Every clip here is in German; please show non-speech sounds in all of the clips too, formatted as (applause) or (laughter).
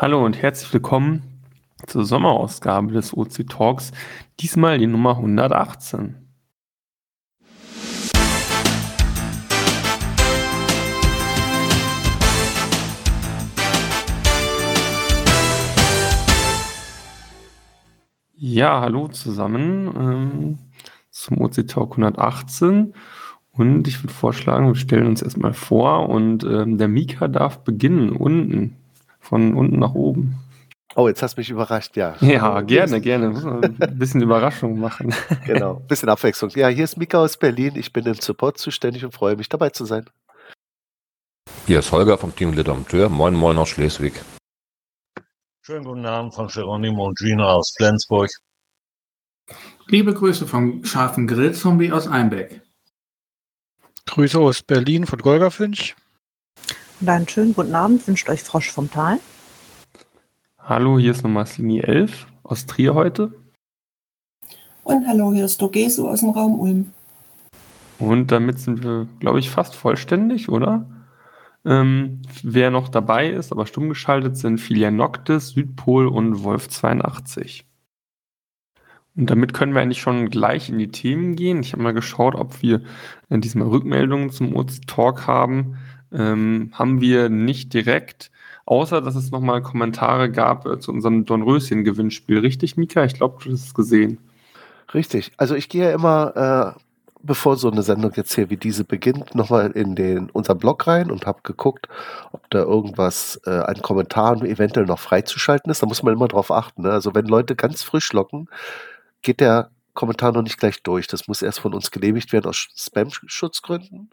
Hallo und herzlich willkommen zur Sommerausgabe des OC Talks, diesmal die Nummer 118. Ja, hallo zusammen ähm, zum OC Talk 118 und ich würde vorschlagen, wir stellen uns erstmal vor und ähm, der Mika darf beginnen unten von unten nach oben. Oh, jetzt hast du mich überrascht, ja. Ja, gerne, gerne. Ein bisschen Überraschung machen. (laughs) Genau, ein bisschen Abwechslung. Ja, hier ist Mika aus Berlin. Ich bin im Support zuständig und freue mich, dabei zu sein. Hier ist Holger vom Team Literatur. Moin, moin aus Schleswig. Schönen guten Abend von Geronimo und Gina aus Flensburg. Liebe Grüße vom scharfen Grillzombie aus Einbeck. Grüße aus Berlin von Golga Finch. Und einen schönen guten Abend wünscht euch Frosch vom Tal. Hallo, hier ist nochmal Slini 11 aus Trier heute. Und hallo, hier ist Dogesu aus dem Raum Ulm. Und damit sind wir, glaube ich, fast vollständig, oder? Ähm, wer noch dabei ist, aber stumm geschaltet sind Filia Noctis, Südpol und Wolf 82. Und damit können wir eigentlich schon gleich in die Themen gehen. Ich habe mal geschaut, ob wir in diesem Rückmeldungen zum OC Talk haben ähm, haben wir nicht direkt, außer dass es nochmal Kommentare gab äh, zu unserem Dornröschen-Gewinnspiel. Richtig, Mika? Ich glaube, du hast es gesehen. Richtig. Also ich gehe ja immer, äh, bevor so eine Sendung jetzt hier wie diese beginnt, nochmal in den unseren Blog rein und habe geguckt, ob da irgendwas äh, an Kommentaren eventuell noch freizuschalten ist. Da muss man immer drauf achten. Ne? Also wenn Leute ganz frisch locken, geht der Kommentar noch nicht gleich durch. Das muss erst von uns genehmigt werden aus Spam-Schutzgründen.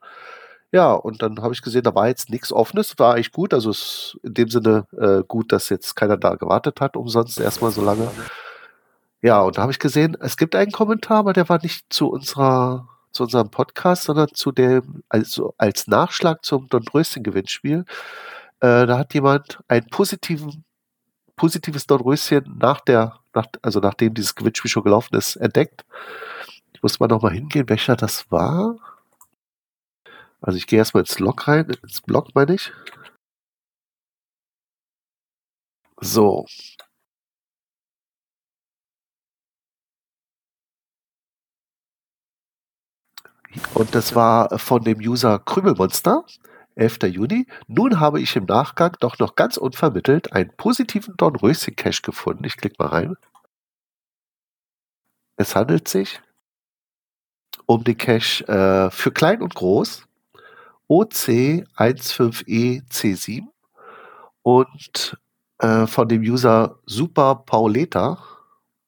Ja, und dann habe ich gesehen, da war jetzt nichts Offenes, war eigentlich gut. Also es in dem Sinne äh, gut, dass jetzt keiner da gewartet hat, umsonst erstmal so lange. Ja, und da habe ich gesehen, es gibt einen Kommentar, aber der war nicht zu unserer, zu unserem Podcast, sondern zu dem, also als Nachschlag zum Don Röschen-Gewinnspiel. Äh, da hat jemand ein positives Don Röschen nach der, nach, also nachdem dieses Gewinnspiel schon gelaufen ist, entdeckt. Ich muss mal nochmal hingehen, welcher das war. Also ich gehe erstmal ins Log rein, ins Blog meine ich. So. Und das war von dem User Krümelmonster, 11. Juni. Nun habe ich im Nachgang doch noch ganz unvermittelt einen positiven Dornröschen-Cache gefunden. Ich klicke mal rein. Es handelt sich um den Cache äh, für klein und groß OC15EC7 und äh, von dem User Super Pauleta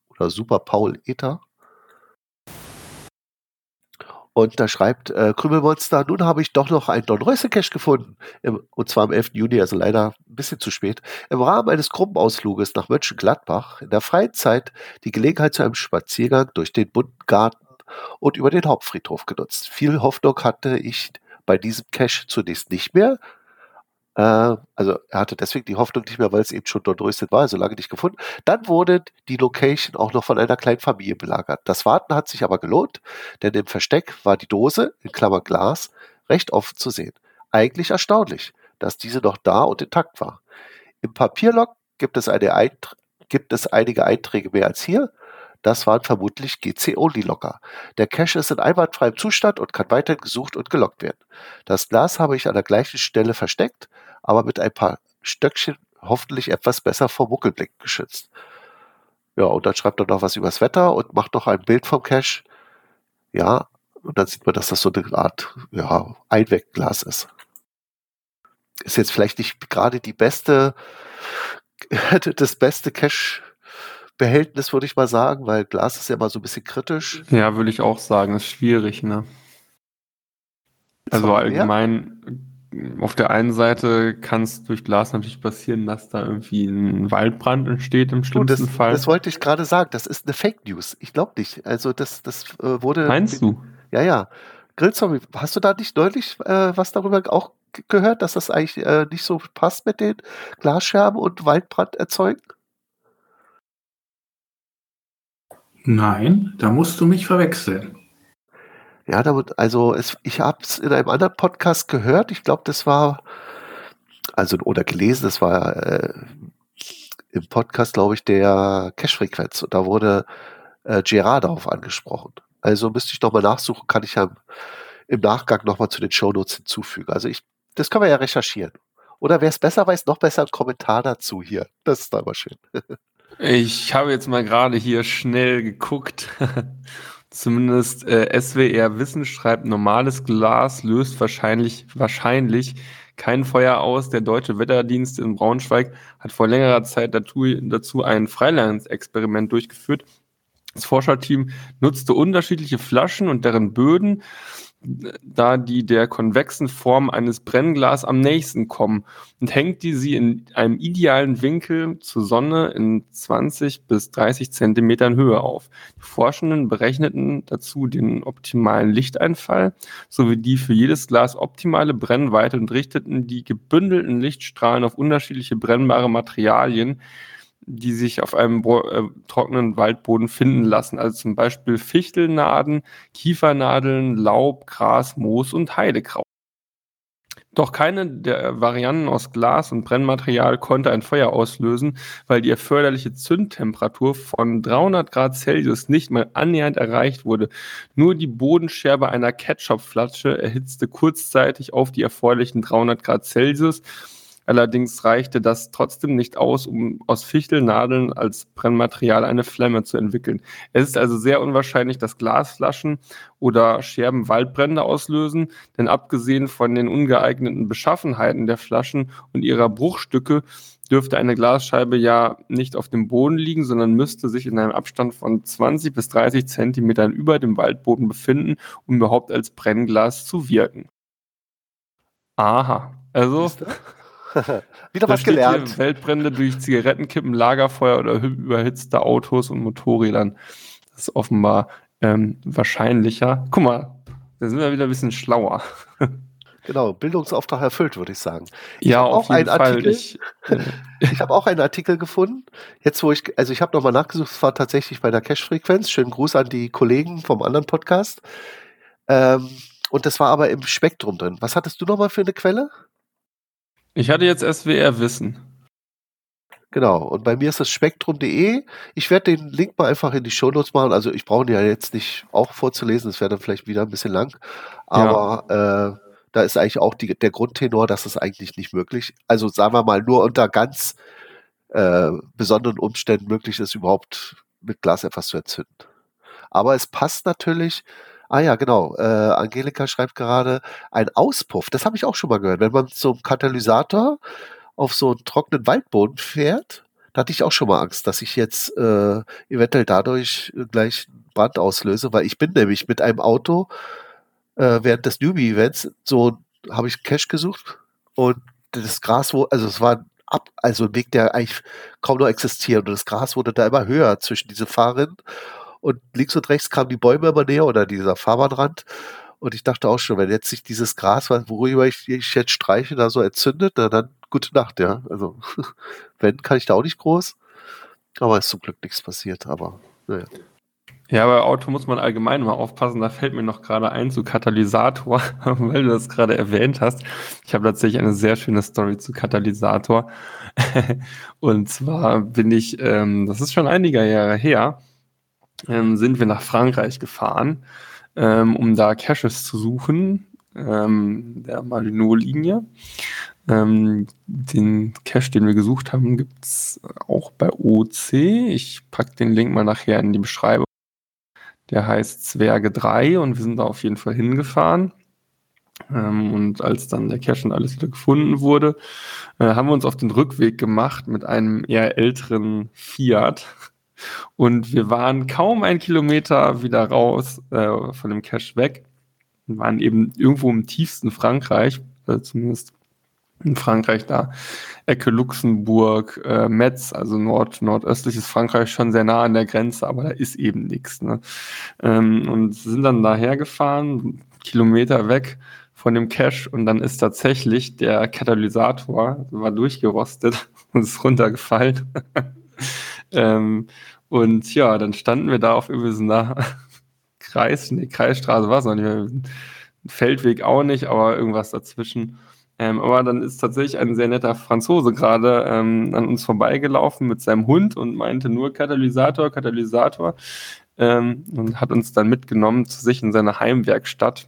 oder Super Pauleta. Und da schreibt äh, Krümelmonster, nun habe ich doch noch einen Don Röse Cache gefunden. Im, und zwar am 11. Juni, also leider ein bisschen zu spät. Im Rahmen eines Gruppenausfluges nach Mönchengladbach in der freien Zeit die Gelegenheit zu einem Spaziergang durch den bunten Garten und über den Hauptfriedhof genutzt. Viel Hoffnung hatte ich bei diesem Cache zunächst nicht mehr. Äh, also er hatte deswegen die Hoffnung nicht mehr, weil es eben schon dort rüstet war, so lange nicht gefunden. Dann wurde die Location auch noch von einer kleinen Familie belagert. Das Warten hat sich aber gelohnt, denn im Versteck war die Dose, in Klammer Glas, recht offen zu sehen. Eigentlich erstaunlich, dass diese noch da und intakt war. Im Papierlog gibt es, eine gibt es einige Einträge mehr als hier. Das waren vermutlich GC-Only-Locker. Der Cache ist in einwandfreiem Zustand und kann weiterhin gesucht und gelockt werden. Das Glas habe ich an der gleichen Stelle versteckt, aber mit ein paar Stöckchen hoffentlich etwas besser vor Muckelblick geschützt. Ja, und dann schreibt er noch was übers Wetter und macht noch ein Bild vom Cache. Ja, und dann sieht man, dass das so eine Art ja, Einwegglas ist. Ist jetzt vielleicht nicht gerade die beste, (laughs) das beste Cache Behältnis, würde ich mal sagen, weil Glas ist ja immer so ein bisschen kritisch. Ja, würde ich auch sagen, ist schwierig, ne? Also allgemein, auf der einen Seite kann es durch Glas natürlich passieren, dass da irgendwie ein Waldbrand entsteht im schlimmsten das, Fall. Das wollte ich gerade sagen, das ist eine Fake News. Ich glaube nicht. Also das, das äh, wurde. Meinst du? Ja, ja. Grillzombie, hast du da nicht neulich äh, was darüber auch gehört, dass das eigentlich äh, nicht so passt mit den Glasscherben und Waldbrand erzeugen? Nein, da musst du mich verwechseln. Ja, damit, also es, ich habe es in einem anderen Podcast gehört. Ich glaube, das war, also oder gelesen, das war, äh, im Podcast, glaube ich, der Cache-Frequenz. Und da wurde äh, Gerard darauf angesprochen. Also müsste ich nochmal nachsuchen, kann ich ja im Nachgang nochmal zu den Shownotes hinzufügen. Also ich, das können wir ja recherchieren. Oder wer es besser weiß, noch besser einen Kommentar dazu hier. Das ist immer schön. (laughs) Ich habe jetzt mal gerade hier schnell geguckt. (laughs) Zumindest äh, SWR Wissen schreibt, normales Glas löst wahrscheinlich, wahrscheinlich kein Feuer aus. Der Deutsche Wetterdienst in Braunschweig hat vor längerer Zeit dazu, dazu ein Freilandexperiment durchgeführt. Das Forscherteam nutzte unterschiedliche Flaschen und deren Böden da die der konvexen Form eines Brennglas am nächsten kommen und hängt die sie in einem idealen Winkel zur Sonne in 20 bis 30 Zentimetern Höhe auf. Die Forschenden berechneten dazu den optimalen Lichteinfall sowie die für jedes Glas optimale Brennweite und richteten die gebündelten Lichtstrahlen auf unterschiedliche brennbare Materialien, die sich auf einem äh, trockenen Waldboden finden lassen. Also zum Beispiel Fichtelnaden, Kiefernadeln, Laub, Gras, Moos und Heidekraut. Doch keine der Varianten aus Glas und Brennmaterial konnte ein Feuer auslösen, weil die erforderliche Zündtemperatur von 300 Grad Celsius nicht mal annähernd erreicht wurde. Nur die Bodenscherbe einer Ketchupflasche erhitzte kurzzeitig auf die erforderlichen 300 Grad Celsius Allerdings reichte das trotzdem nicht aus, um aus Fichtelnadeln als Brennmaterial eine Flamme zu entwickeln. Es ist also sehr unwahrscheinlich, dass Glasflaschen oder Scherben Waldbrände auslösen, denn abgesehen von den ungeeigneten Beschaffenheiten der Flaschen und ihrer Bruchstücke dürfte eine Glasscheibe ja nicht auf dem Boden liegen, sondern müsste sich in einem Abstand von 20 bis 30 Zentimetern über dem Waldboden befinden, um überhaupt als Brennglas zu wirken. Aha, also (laughs) Wieder was gelernt. Weltbrände durch Zigarettenkippen, Lagerfeuer oder überhitzte Autos und Motorrädern. Das ist offenbar ähm, wahrscheinlicher. Guck mal, da sind wir wieder ein bisschen schlauer. (laughs) Genau, Bildungsauftrag erfüllt, würde ich sagen. Ich ja, auf jeden Fall. Artikel, ich, äh, (laughs) ich habe auch einen Artikel gefunden. Jetzt, wo ich, also ich habe nochmal nachgesucht, es war tatsächlich bei der Cash-Frequenz. Schönen Gruß an die Kollegen vom anderen Podcast. Ähm, und das war aber im Spektrum drin. Was hattest du nochmal für eine Quelle? Ich hatte jetzt SWR Wissen. Genau, und bei mir ist das spektrum.de. Ich werde den Link mal einfach in die Shownotes machen. Also ich brauche ihn ja jetzt nicht auch vorzulesen, das wäre dann vielleicht wieder ein bisschen lang. Aber ja. äh, da ist eigentlich auch die, der Grundtenor, dass es eigentlich nicht möglich. Also sagen wir mal, nur unter ganz äh, besonderen Umständen möglich ist, überhaupt mit Glas etwas zu entzünden. Aber es passt natürlich Ah ja, genau. Äh, Angelika schreibt gerade ein Auspuff. Das habe ich auch schon mal gehört. Wenn man einen Katalysator auf so einen trockenen Waldboden fährt, da hatte ich auch schon mal Angst, dass ich jetzt äh, eventuell dadurch gleich Brand auslöse, weil ich bin nämlich mit einem Auto äh, während des Newbie-Events so habe ich Cash gesucht und das Gras, wo, also es war ab, also ein Weg, der eigentlich kaum noch existiert und das Gras wurde da immer höher zwischen diese Fahrerinnen und links und rechts kamen die Bäume immer näher oder dieser Fahrbahnrand. Und ich dachte auch schon, wenn jetzt sich dieses Gras, worüber ich, ich jetzt streiche, da so entzündet, na, dann gute Nacht, ja. Also, (laughs) wenn, kann ich da auch nicht groß. Aber ist zum Glück nichts passiert, aber naja. Ja, bei Auto muss man allgemein mal aufpassen. Da fällt mir noch gerade ein zu Katalysator, (laughs) weil du das gerade erwähnt hast. Ich habe tatsächlich eine sehr schöne Story zu Katalysator. (laughs) Und zwar bin ich, ähm, das ist schon einige Jahre her, ähm, sind wir nach Frankreich gefahren, ähm, um da Caches zu suchen, ähm, der Malinot-Linie. Ähm, den Cache, den wir gesucht haben, gibt es auch bei OC. Ich packe den Link mal nachher in die Beschreibung. Der heißt Zwerge 3 und wir sind da auf jeden Fall hingefahren. Ähm, und als dann der Cache und alles wieder gefunden wurde, äh, haben wir uns auf den Rückweg gemacht mit einem eher älteren Fiat und wir waren kaum einen Kilometer wieder raus äh, von dem Cache weg. Wir waren eben irgendwo im tiefsten Frankreich, äh, zumindest in Frankreich da, Ecke Luxemburg, äh, Metz, also nord nordöstliches Frankreich, schon sehr nah an der Grenze, aber da ist eben nichts. Ne? Ähm, und sind dann daher gefahren, Kilometer weg von dem Cache und dann ist tatsächlich der Katalysator, war durchgerostet (laughs) und ist runtergefallen. Ähm, und ja, dann standen wir da auf irgendwie so einer (laughs) Kreis, nee, Kreisstraße war es noch nicht mehr, Feldweg auch nicht, aber irgendwas dazwischen. Ähm, aber dann ist tatsächlich ein sehr netter Franzose gerade ähm, an uns vorbeigelaufen mit seinem Hund und meinte nur Katalysator, Katalysator ähm, und hat uns dann mitgenommen zu sich in seine Heimwerkstatt,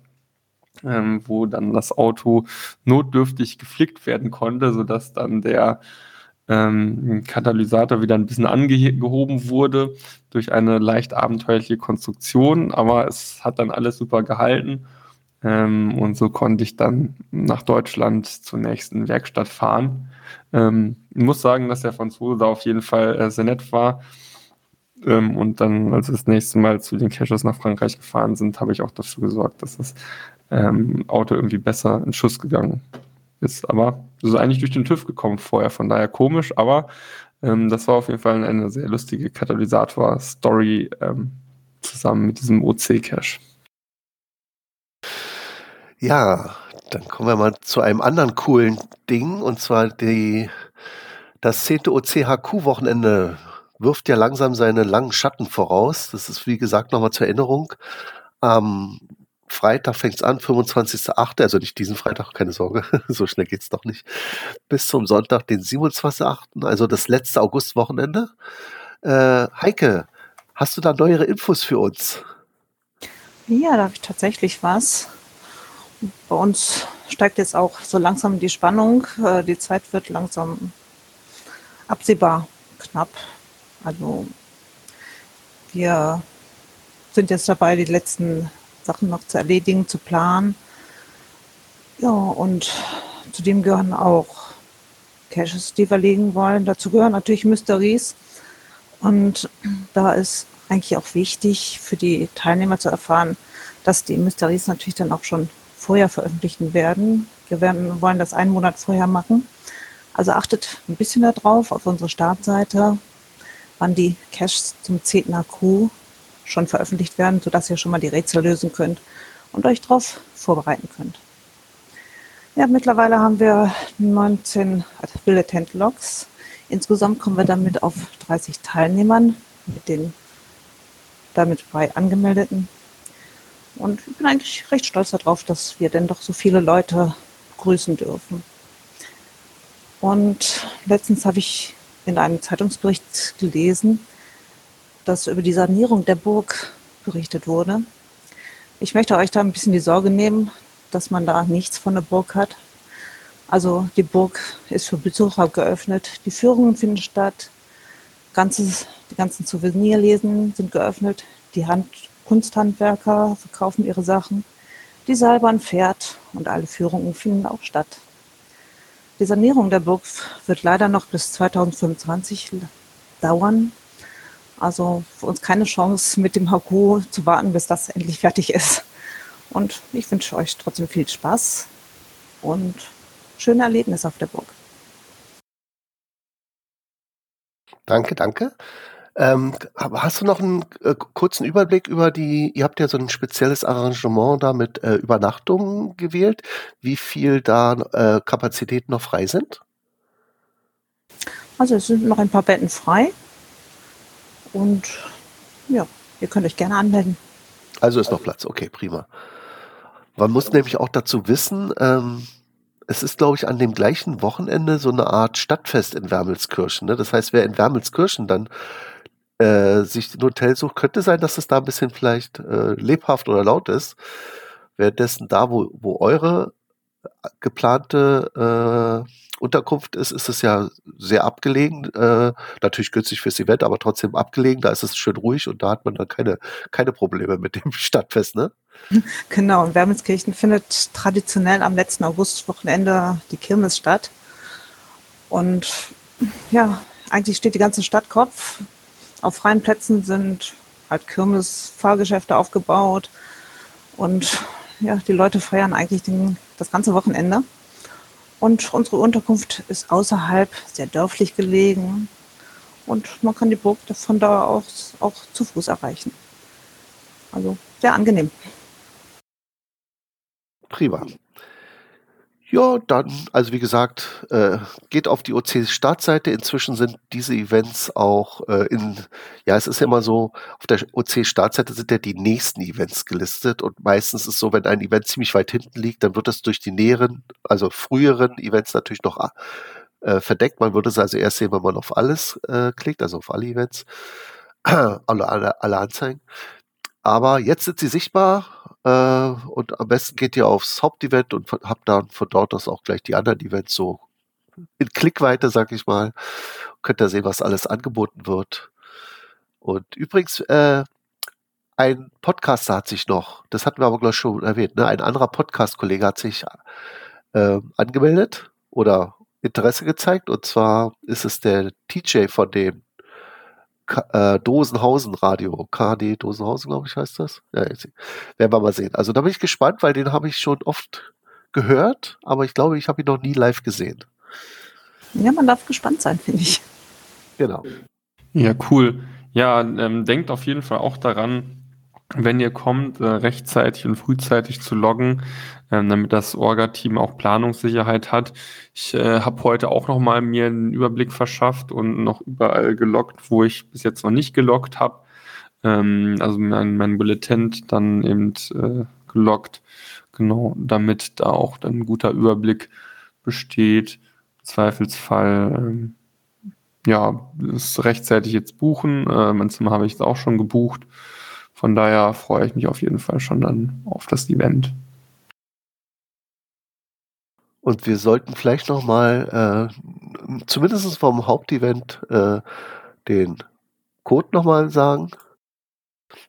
ähm, wo dann das Auto notdürftig geflickt werden konnte, sodass dann der ähm, Katalysator wieder ein bisschen angehoben wurde durch eine leicht abenteuerliche Konstruktion, aber es hat dann alles super gehalten ähm, und so konnte ich dann nach Deutschland zur nächsten Werkstatt fahren. Ähm, ich muss sagen, dass der Franzose da auf jeden Fall äh, sehr nett war. Ähm, und dann, als wir das nächste Mal zu den Caches nach Frankreich gefahren sind, habe ich auch dafür gesorgt, dass das ähm, Auto irgendwie besser in Schuss gegangen ist. Aber ist eigentlich durch den TÜV gekommen vorher, von daher komisch, aber ähm, das war auf jeden Fall eine sehr lustige Katalysator-Story ähm, zusammen mit diesem OC-Cache. Ja, dann kommen wir mal zu einem anderen coolen Ding, und zwar die, das 10. OCHQ-Wochenende wirft ja langsam seine langen Schatten voraus. Das ist, wie gesagt, nochmal zur Erinnerung. Am Freitag fängt es an, 25.8., also nicht diesen Freitag, keine Sorge, (laughs) so schnell geht es doch nicht, bis zum Sonntag, den 27.8., also das letzte Augustwochenende. Äh, Heike, hast du da neuere Infos für uns? Ja, da habe ich tatsächlich was. Bei uns steigt jetzt auch so langsam die Spannung. Äh, die Zeit wird langsam absehbar knapp. Also wir sind jetzt dabei, die letzten Sachen noch zu erledigen, zu planen. Ja, und zudem gehören auch Caches, die wir legen wollen. Dazu gehören natürlich Mysteries. Und da ist eigentlich auch wichtig für die Teilnehmer zu erfahren, dass die Mysteries natürlich dann auch schon vorher veröffentlichen werden. Wir werden, wollen das einen Monat vorher machen. Also achtet ein bisschen darauf auf unsere Startseite, wann die Caches zum 10. AQ schon veröffentlicht werden, sodass ihr schon mal die Rätsel lösen könnt und euch darauf vorbereiten könnt. Ja, mittlerweile haben wir 19 Bullet Logs. Insgesamt kommen wir damit auf 30 Teilnehmern mit den damit bei angemeldeten und ich bin eigentlich recht stolz darauf, dass wir denn doch so viele Leute grüßen dürfen. Und letztens habe ich in einem Zeitungsbericht gelesen, dass über die Sanierung der Burg berichtet wurde. Ich möchte euch da ein bisschen die Sorge nehmen, dass man da nichts von der Burg hat. Also die Burg ist für Besucher geöffnet, die Führungen finden statt, ganzes, die ganzen Souvenirlesen sind geöffnet, die Hand Kunsthandwerker verkaufen ihre Sachen. Die Seilbahn fährt und alle Führungen finden auch statt. Die Sanierung der Burg wird leider noch bis 2025 dauern. Also für uns keine Chance, mit dem Haku zu warten, bis das endlich fertig ist. Und ich wünsche euch trotzdem viel Spaß und schöne Erlebnisse auf der Burg. Danke, danke. Ähm, hast du noch einen äh, kurzen Überblick über die, ihr habt ja so ein spezielles Arrangement da mit äh, Übernachtungen gewählt, wie viel da äh, Kapazitäten noch frei sind? Also es sind noch ein paar Betten frei und ja, ihr könnt euch gerne anmelden. Also ist noch Platz, okay, prima. Man muss nämlich auch dazu wissen, ähm, es ist, glaube ich, an dem gleichen Wochenende so eine Art Stadtfest in Wermelskirchen. Ne? Das heißt, wer in Wermelskirchen dann äh, sich ein Hotel sucht, könnte sein, dass es da ein bisschen vielleicht äh, lebhaft oder laut ist. Währenddessen da, wo, wo eure geplante äh, Unterkunft ist, ist es ja sehr abgelegen. Äh, natürlich günstig fürs Event, aber trotzdem abgelegen. Da ist es schön ruhig und da hat man dann keine, keine Probleme mit dem (laughs) Stadtfest, ne? (laughs) Genau, in Wermelskirchen findet traditionell am letzten Augustwochenende die Kirmes statt. Und ja, eigentlich steht die ganze Stadt Kopf. Auf freien Plätzen sind halt Kirmes-Fahrgeschäfte aufgebaut und ja, die Leute feiern eigentlich den, das ganze Wochenende. Und unsere Unterkunft ist außerhalb, sehr dörflich gelegen und man kann die Burg von da aus auch zu Fuß erreichen. Also sehr angenehm. Prima. Ja, dann, also wie gesagt, äh, geht auf die OC-Startseite. Inzwischen sind diese Events auch äh, in, ja, es ist ja immer so, auf der OC-Startseite sind ja die nächsten Events gelistet und meistens ist es so, wenn ein Event ziemlich weit hinten liegt, dann wird das durch die näheren, also früheren Events natürlich noch äh, verdeckt. Man würde es also erst sehen, wenn man auf alles äh, klickt, also auf alle Events, (clears throat) alle, alle, alle Anzeigen. Aber jetzt sind sie sichtbar äh, und am besten geht ihr aufs Hauptevent und habt dann von dort aus auch gleich die anderen Events so in Klickweite, sag ich mal. Könnt ihr sehen, was alles angeboten wird. Und übrigens, äh, ein Podcaster hat sich noch, das hatten wir aber gleich schon erwähnt, ne? ein anderer Podcast-Kollege hat sich äh, angemeldet oder Interesse gezeigt. Und zwar ist es der TJ von dem äh, Dosenhausen Radio. KD Dosenhausen, glaube ich, heißt das. Ja, jetzt werden wir mal sehen. Also da bin ich gespannt, weil den habe ich schon oft gehört, aber ich glaube, ich habe ihn noch nie live gesehen. Ja, man darf gespannt sein, finde ich. Genau. Ja, cool. Ja, ähm, denkt auf jeden Fall auch daran, wenn ihr kommt, äh, rechtzeitig und frühzeitig zu loggen, ähm, damit das Orga-Team auch Planungssicherheit hat. Ich äh, habe heute auch noch mal mir einen Überblick verschafft und noch überall geloggt, wo ich bis jetzt noch nicht geloggt habe. Ähm, also mein, mein Bulletin dann eben äh, geloggt, genau, damit da auch dann ein guter Überblick besteht. Zweifelsfall ähm, ja, das rechtzeitig jetzt buchen. Äh, mein Zimmer habe ich jetzt auch schon gebucht. Von daher freue ich mich auf jeden Fall schon dann auf das Event. Und wir sollten vielleicht noch mal, äh, zumindest vom Hauptevent, äh, den Code noch mal sagen.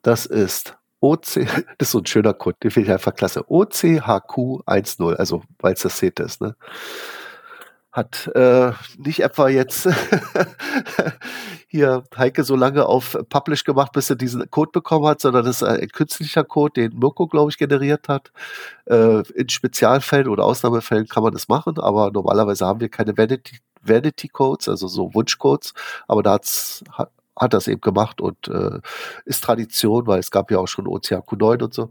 Das ist OC, (laughs) das ist so ein schöner Code, den finde ich einfach klasse. OCHQ10, also weil es das Set ist. Ne? Hat äh, nicht etwa jetzt (laughs) hier Heike so lange auf Publish gemacht, bis er diesen Code bekommen hat, sondern das ist ein künstlicher Code, den Mirko, glaube ich, generiert hat. Äh, in Spezialfällen oder Ausnahmefällen kann man das machen, aber normalerweise haben wir keine Vanity, Vanity Codes, also so Wunschcodes, aber da hat's, hat, hat das eben gemacht und äh, ist Tradition, weil es gab ja auch schon OCHQ9 und so.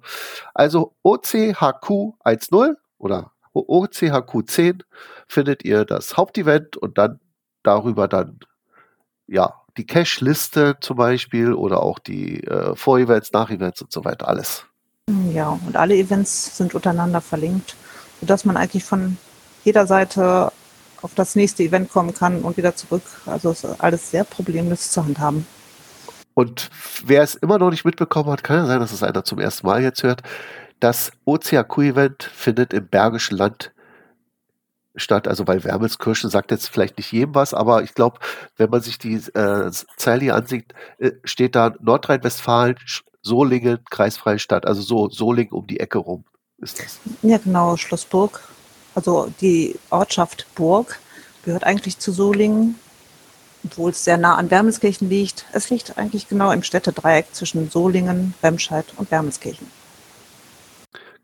Also OCHQ10 oder OCHQ10 findet ihr das Hauptevent und dann darüber dann ja die Cache-Liste zum Beispiel oder auch die äh, Vor-Events, Nach-Events und so weiter, alles. Ja, und alle Events sind untereinander verlinkt, sodass man eigentlich von jeder Seite auf das nächste Event kommen kann und wieder zurück. Also ist alles sehr problemlos zu handhaben. Und wer es immer noch nicht mitbekommen hat, kann ja sein, dass es einer zum ersten Mal jetzt hört. Das OCAQ-Event findet im Bergischen Land statt, also weil Wermelskirchen sagt jetzt vielleicht nicht jedem was, aber ich glaube, wenn man sich die äh, Zeile hier ansieht, äh, steht da Nordrhein-Westfalen, Solingen, kreisfreie Stadt, also so Solingen um die Ecke rum ist das. Ja, genau, Schlossburg. Also die Ortschaft Burg gehört eigentlich zu Solingen, obwohl es sehr nah an Wermelskirchen liegt. Es liegt eigentlich genau im Städtedreieck zwischen Solingen, Remscheid und Wermelskirchen.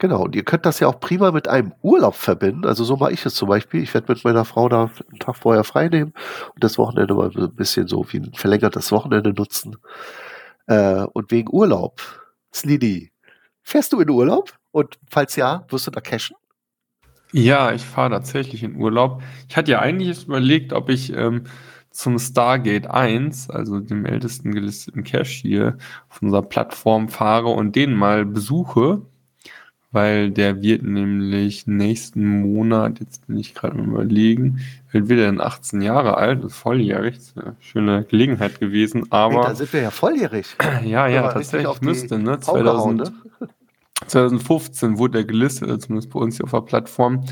Genau, und ihr könnt das ja auch prima mit einem Urlaub verbinden. Also so mache ich es zum Beispiel. Ich werde mit meiner Frau da einen Tag vorher frei nehmen und das Wochenende mal ein bisschen so wie ein verlängertes Wochenende nutzen. Äh, und wegen Urlaub, Slidi, fährst du in Urlaub? Und falls ja, wirst du da cashen? Ja, ich fahre tatsächlich in Urlaub. Ich hatte ja eigentlich überlegt, ob ich ähm, zum Stargate 1, also dem ältesten gelisteten Cache hier auf unserer Plattform fahre und den mal besuche weil der wird nämlich nächsten Monat, jetzt bin ich gerade mal überlegen, wird wieder in 18 Jahre alt, ist volljährig, ist eine schöne Gelegenheit gewesen, aber... Hey, da sind wir ja volljährig. (clears throat) ja, ja, tatsächlich müsste, ne? 2000, ne? 2015 wurde er gelistet, zumindest bei uns hier auf der Plattform.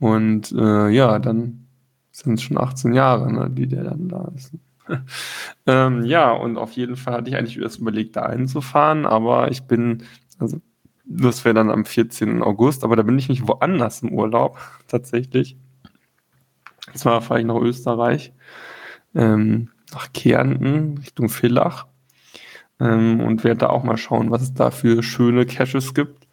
Und äh, ja, dann sind es schon 18 Jahre, ne, die der dann da ist. (laughs) ähm, ja, und auf jeden Fall hatte ich eigentlich erst überlegt, da einzufahren, aber ich bin, also das wäre dann am 14. August, aber da bin ich nicht woanders im Urlaub, (laughs) tatsächlich. Zwar fahre ich nach Österreich, ähm, nach Kärnten, Richtung Villach. Ähm, und werde da auch mal schauen, was es da für schöne Caches gibt.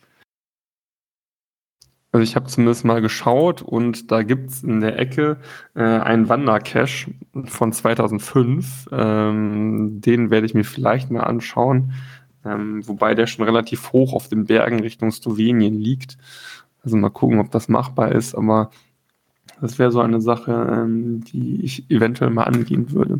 Also ich habe zumindest mal geschaut und da gibt es in der Ecke äh, einen Wandercache von 2005. Ähm, den werde ich mir vielleicht mal anschauen. Ähm, wobei der schon relativ hoch auf den Bergen Richtung Slowenien liegt. Also mal gucken, ob das machbar ist, aber das wäre so eine Sache, ähm, die ich eventuell mal angehen würde.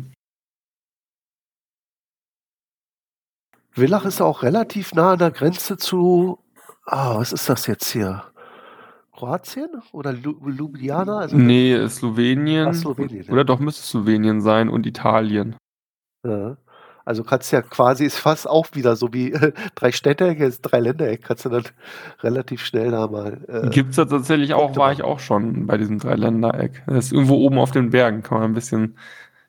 Villach ist auch relativ nah an der Grenze zu, ah, was ist das jetzt hier? Kroatien oder Ljubljana? Also nee, Slowenien. Ach, Slowenien, ja. Oder doch müsste Slowenien sein und Italien. Ja. Also kannst ja quasi, ist fast auch wieder so wie äh, drei Städte, jetzt drei Ländereck, kannst du dann relativ schnell da mal. Äh, Gibt es da tatsächlich auch, war ich auch schon bei diesem Dreiländereck. Das ist irgendwo oben auf den Bergen, kann man ein bisschen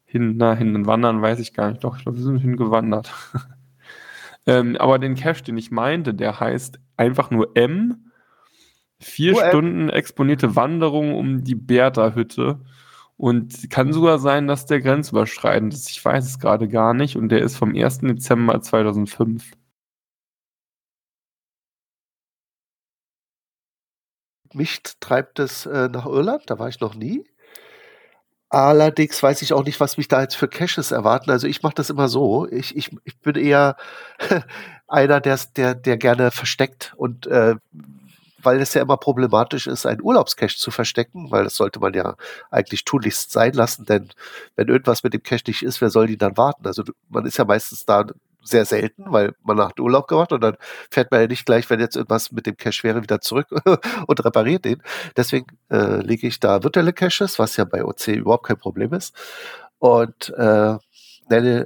hin, na, hin wandern, weiß ich gar nicht. Doch, ich glaube, wir sind hingewandert. (laughs) ähm, aber den Cache, den ich meinte, der heißt einfach nur M. Vier M? Stunden exponierte Wanderung um die Bertha-Hütte. Und kann sogar sein, dass der grenzüberschreitend ist. Ich weiß es gerade gar nicht. Und der ist vom 1. Dezember 2005. mich treibt es äh, nach Irland, da war ich noch nie. Allerdings weiß ich auch nicht, was mich da jetzt für Caches erwarten. Also ich mache das immer so. Ich, ich, ich bin eher (laughs) einer, der, der gerne versteckt und äh, weil es ja immer problematisch ist, einen Urlaubscache zu verstecken, weil das sollte man ja eigentlich tunlichst sein lassen, denn wenn irgendwas mit dem Cache nicht ist, wer soll die dann warten? Also man ist ja meistens da sehr selten, weil man nach dem Urlaub gemacht und dann fährt man ja nicht gleich, wenn jetzt irgendwas mit dem Cache wäre, wieder zurück (laughs) und repariert den. Deswegen äh, lege ich da virtuelle Caches, was ja bei OC überhaupt kein Problem ist. Und äh,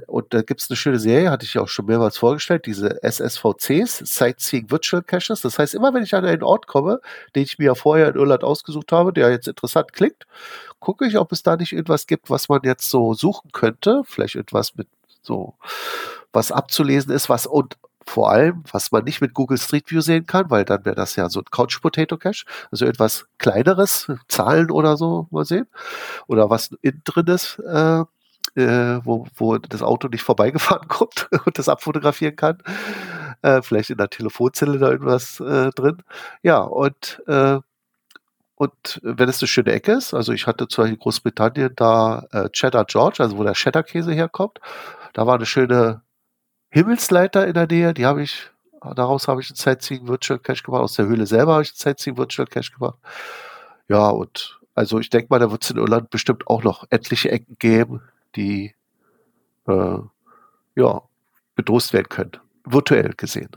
und da gibt es eine schöne Serie, hatte ich auch schon mehrmals vorgestellt, diese SSVCs, Sightseeing Virtual Caches. Das heißt, immer wenn ich an einen Ort komme, den ich mir ja vorher in Irland ausgesucht habe, der jetzt interessant klingt, gucke ich, ob es da nicht irgendwas gibt, was man jetzt so suchen könnte. Vielleicht etwas mit so, was abzulesen ist, was und vor allem, was man nicht mit Google Street View sehen kann, weil dann wäre das ja so ein Couch Potato Cache, also etwas kleineres, Zahlen oder so mal sehen, oder was innen drin ist, äh, äh, wo, wo das Auto nicht vorbeigefahren (laughs) kommt und das abfotografieren kann. Äh, vielleicht in der Telefonzelle da irgendwas äh, drin. Ja, und, äh, und wenn es eine schöne Ecke ist, also ich hatte zum Beispiel in Großbritannien da äh, Cheddar George, also wo der Cheddar-Käse herkommt, da war eine schöne Himmelsleiter in der Nähe, die habe ich, daraus habe ich einen Sightseeing Virtual Cache gemacht, aus der Höhle selber habe ich einen Sightseeing Virtual Cache gemacht. Ja, und also ich denke mal, da wird es in Irland bestimmt auch noch etliche Ecken geben, die äh, ja, bedroht werden können, virtuell gesehen.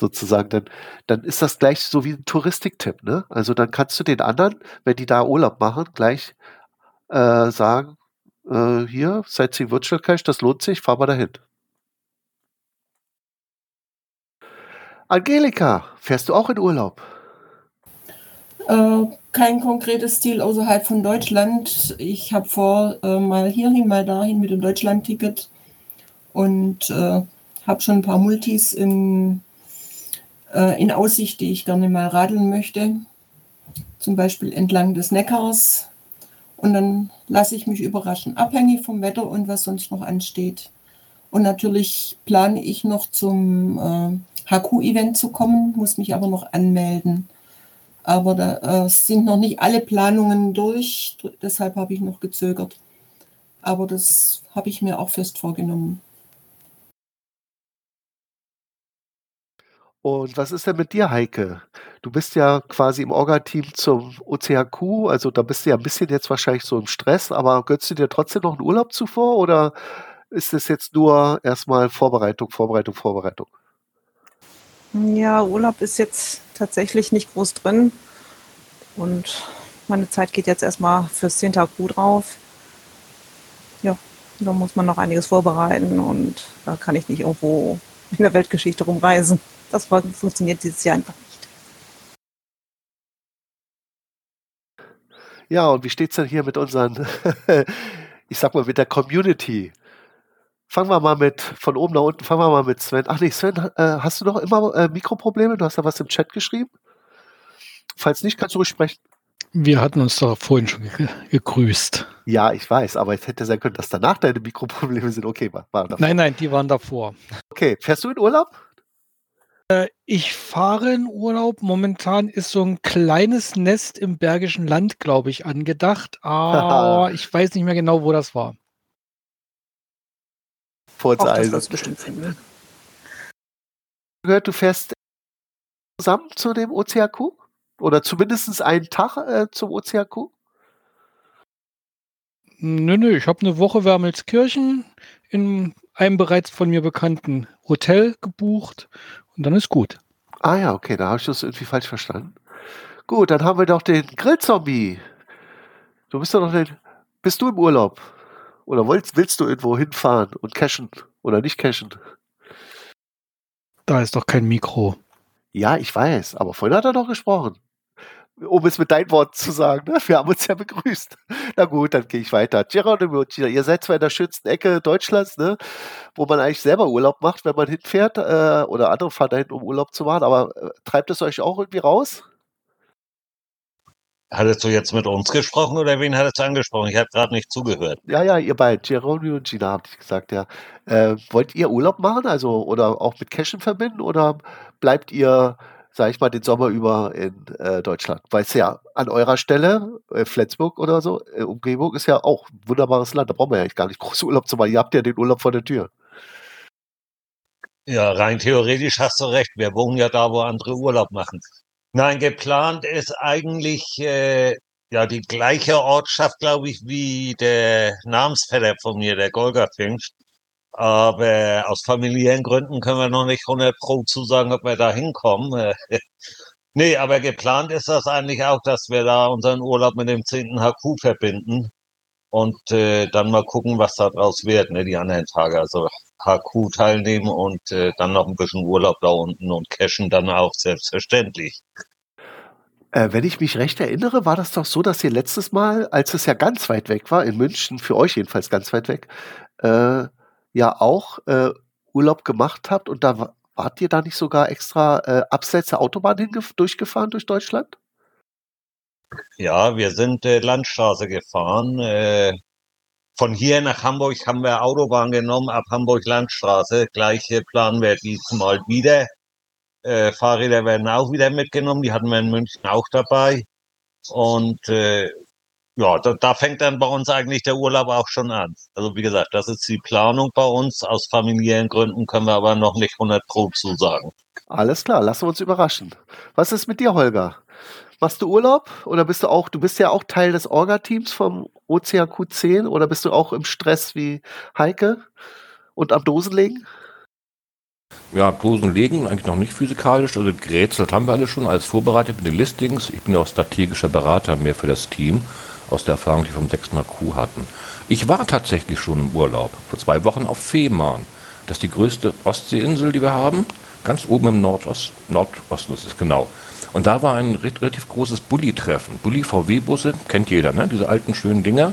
Sozusagen, dann, dann ist das gleich so wie ein Touristiktipp, ne? Also dann kannst du den anderen, wenn die da Urlaub machen, gleich äh, sagen, äh, hier, Sightseeing Virtual Cache, das lohnt sich, fahr mal dahin. Angelika, fährst du auch in Urlaub? Äh, kein konkretes Ziel außerhalb von Deutschland. Ich habe vor, äh, mal hierhin, mal dahin mit dem Deutschland-Ticket und äh, habe schon ein paar Multis in, äh, in Aussicht, die ich gerne mal radeln möchte. Zum Beispiel entlang des Neckars. Und dann lasse ich mich überraschen, abhängig vom Wetter und was sonst noch ansteht. Und natürlich plane ich noch zum äh, HQ-Event zu kommen, muss mich aber noch anmelden. Aber da äh, sind noch nicht alle Planungen durch, deshalb habe ich noch gezögert. Aber das habe ich mir auch fest vorgenommen. Und was ist denn mit dir, Heike? Du bist ja quasi im Orga-Team zum OCHQ, also da bist du ja ein bisschen jetzt wahrscheinlich so im Stress, aber gönnst du dir trotzdem noch einen Urlaub zuvor oder ist es jetzt nur erstmal Vorbereitung, Vorbereitung, Vorbereitung? Ja, Urlaub ist jetzt tatsächlich nicht groß drin. Und meine Zeit geht jetzt erstmal fürs 10 Tag gut drauf. Ja, da muss man noch einiges vorbereiten und da kann ich nicht irgendwo in der Weltgeschichte rumreisen. Das fun- funktioniert dieses Jahr einfach nicht. Ja, und wie steht's denn hier mit unseren, (laughs) ich sag mal, mit der Community? Fangen wir mal mit, von oben nach unten, fangen wir mal mit Sven. Ach nee, Sven, äh, hast du noch immer äh, Mikroprobleme? Du hast da was im Chat geschrieben? Falls nicht, kannst du ruhig sprechen. Wir hatten uns doch vorhin schon ge gegrüßt. Ja, ich weiß, aber es hätte sein können, dass danach deine Mikroprobleme sind. Okay, war, war davor. Nein, nein, die waren davor. Okay, fährst du in Urlaub? Äh, Ich fahre in Urlaub. Momentan ist so ein kleines Nest im Bergischen Land, glaube ich, angedacht. Aber (laughs) ich weiß nicht mehr genau, wo das war. Auch das bestimmt finden. gehört, du fährst zusammen zu dem OCHQ? Oder zumindest einen Tag äh, zum OCHQ? Nö, nö, ich habe eine Woche Wermelskirchen in einem bereits von mir bekannten Hotel gebucht und dann ist gut. Ah ja, okay, da habe ich das irgendwie falsch verstanden. Gut, dann haben wir doch den Grillzombie. Du bist doch noch den. Bist du im Urlaub? Oder willst, willst du irgendwo hinfahren und cashen oder nicht cashen? Da ist doch kein Mikro. Ja, ich weiß, aber vorhin hat er doch gesprochen. Um es mit deinen Worten zu sagen, ne? wir haben uns ja begrüßt. Na gut, dann gehe ich weiter. Geronimo, ihr seid zwar in der schönsten Ecke Deutschlands, ne? wo man eigentlich selber Urlaub macht, wenn man hinfährt, äh, oder andere fahren dahin, um Urlaub zu machen, aber äh, treibt es euch auch irgendwie raus? Hattest du jetzt mit uns gesprochen oder wen hattest du angesprochen? Ich habe gerade nicht zugehört. Ja, ja, ihr beiden, Geronimo und Gina, habt ihr gesagt, ja. Äh, wollt ihr Urlaub machen, also oder auch mit Cashen verbinden oder bleibt ihr, sag ich mal, den Sommer über in äh, Deutschland? Weil es ja an eurer Stelle, äh, Flensburg oder so, äh, Umgebung ist ja auch ein wunderbares Land. Da brauchen wir ja eigentlich gar nicht groß (laughs) Urlaub zu machen. Ihr habt ja den Urlaub vor der Tür. Ja, rein theoretisch hast du recht. Wir wohnen ja da, wo andere Urlaub machen. Nein, geplant ist eigentlich äh, ja die gleiche Ortschaft, glaube ich, wie der Namensvetter von mir, der Golga Pfingst. Aber aus familiären Gründen können wir noch nicht 100 Pro zusagen, ob wir da hinkommen. (laughs) nee, aber geplant ist das eigentlich auch, dass wir da unseren Urlaub mit dem 10. HQ verbinden und äh, dann mal gucken, was daraus wird, ne, die anderen Tage. Also HQ teilnehmen und äh, dann noch ein bisschen Urlaub da unten und cashen dann auch selbstverständlich. Äh, wenn ich mich recht erinnere, war das doch so, dass ihr letztes Mal, als es ja ganz weit weg war, in München, für euch jedenfalls ganz weit weg, äh, ja auch äh, Urlaub gemacht habt und da wart ihr da nicht sogar extra äh, abseits der Autobahn durchgefahren durch Deutschland? Ja, wir sind äh, Landstraße gefahren. Äh, von hier nach Hamburg haben wir Autobahn genommen, ab Hamburg Landstraße. Gleiche planen wir diesmal wieder. Äh, Fahrräder werden auch wieder mitgenommen, die hatten wir in München auch dabei. Und äh, ja, da, da fängt dann bei uns eigentlich der Urlaub auch schon an. Also wie gesagt, das ist die Planung bei uns. Aus familiären Gründen können wir aber noch nicht 100 Pro zusagen. Alles klar, lassen wir uns überraschen. Was ist mit dir, Holger? Machst du Urlaub oder bist du auch, du bist ja auch Teil des Orga-Teams vom OCAQ 10 oder bist du auch im Stress wie Heike und am Dosen legen? Ja, Dosen legen, eigentlich noch nicht physikalisch. Also gerätselt haben wir alle schon als vorbereitet mit den Listings. Ich bin ja auch strategischer Berater mehr für das Team, aus der Erfahrung, die wir vom 6. Q hatten. Ich war tatsächlich schon im Urlaub, vor zwei Wochen auf Fehmarn. Das ist die größte Ostseeinsel, die wir haben. Ganz oben im Nordost, Nordosten ist es genau. Und da war ein relativ großes Bulli-Treffen. Bulli-VW-Busse, kennt jeder, ne? diese alten schönen Dinger,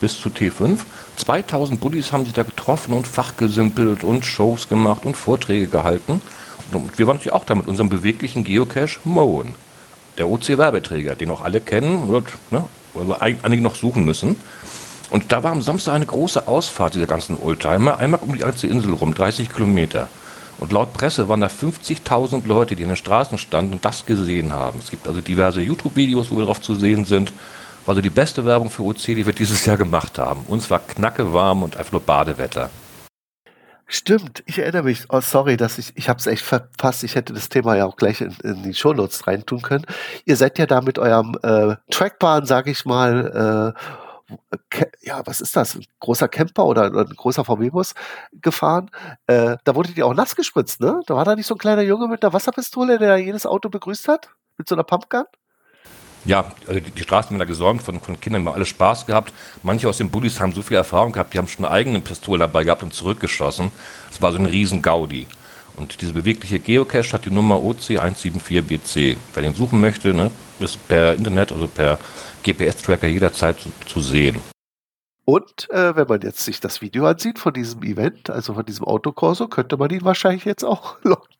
bis zu T5. 2000 Bullis haben sich da getroffen und fachgesimpelt und Shows gemacht und Vorträge gehalten. Und wir waren natürlich auch da mit unserem beweglichen Geocache Moen. Der OC-Werbeträger, den auch alle kennen, wird, ne, einige noch suchen müssen. Und da war am Samstag eine große Ausfahrt dieser ganzen Oldtimer, einmal um die ganze Insel rum, 30 Kilometer. Und laut Presse waren da 50.000 Leute, die in den Straßen standen und das gesehen haben. Es gibt also diverse YouTube-Videos, wo wir darauf zu sehen sind. War also die beste Werbung für OC, die wir dieses Jahr gemacht haben. Uns war knacke warm und einfach nur Badewetter. Stimmt, ich erinnere mich. Oh, sorry, dass ich, ich habe es echt verpasst. Ich hätte das Thema ja auch gleich in, in die Shownotes reintun können. Ihr seid ja da mit eurem äh, Trackbahn, sag ich mal, äh, ja, was ist das? Ein großer Camper oder, ein großer VW-Bus gefahren. Äh, da wurdet ihr auch nass gespritzt, ne? Da war da nicht so ein kleiner Junge mit einer Wasserpistole, der jedes Auto begrüßt hat? Mit so einer Pumpgun? Ja, also die, die Straßen werden da gesäumt von, von Kindern, haben alle Spaß gehabt. Manche aus den Bullies haben so viel Erfahrung gehabt, die haben schon eine eigene Pistole dabei gehabt und zurückgeschossen. Es war so ein riesen Gaudi. Und diese bewegliche Geocache hat die Nummer OC174BC. Wer den suchen möchte, ne, ist per Internet, also per GPS-Tracker jederzeit zu, zu sehen. Und äh, wenn man jetzt sich das Video ansieht von diesem Event, also von diesem Autokorso, könnte man ihn wahrscheinlich jetzt auch (laughs) locken.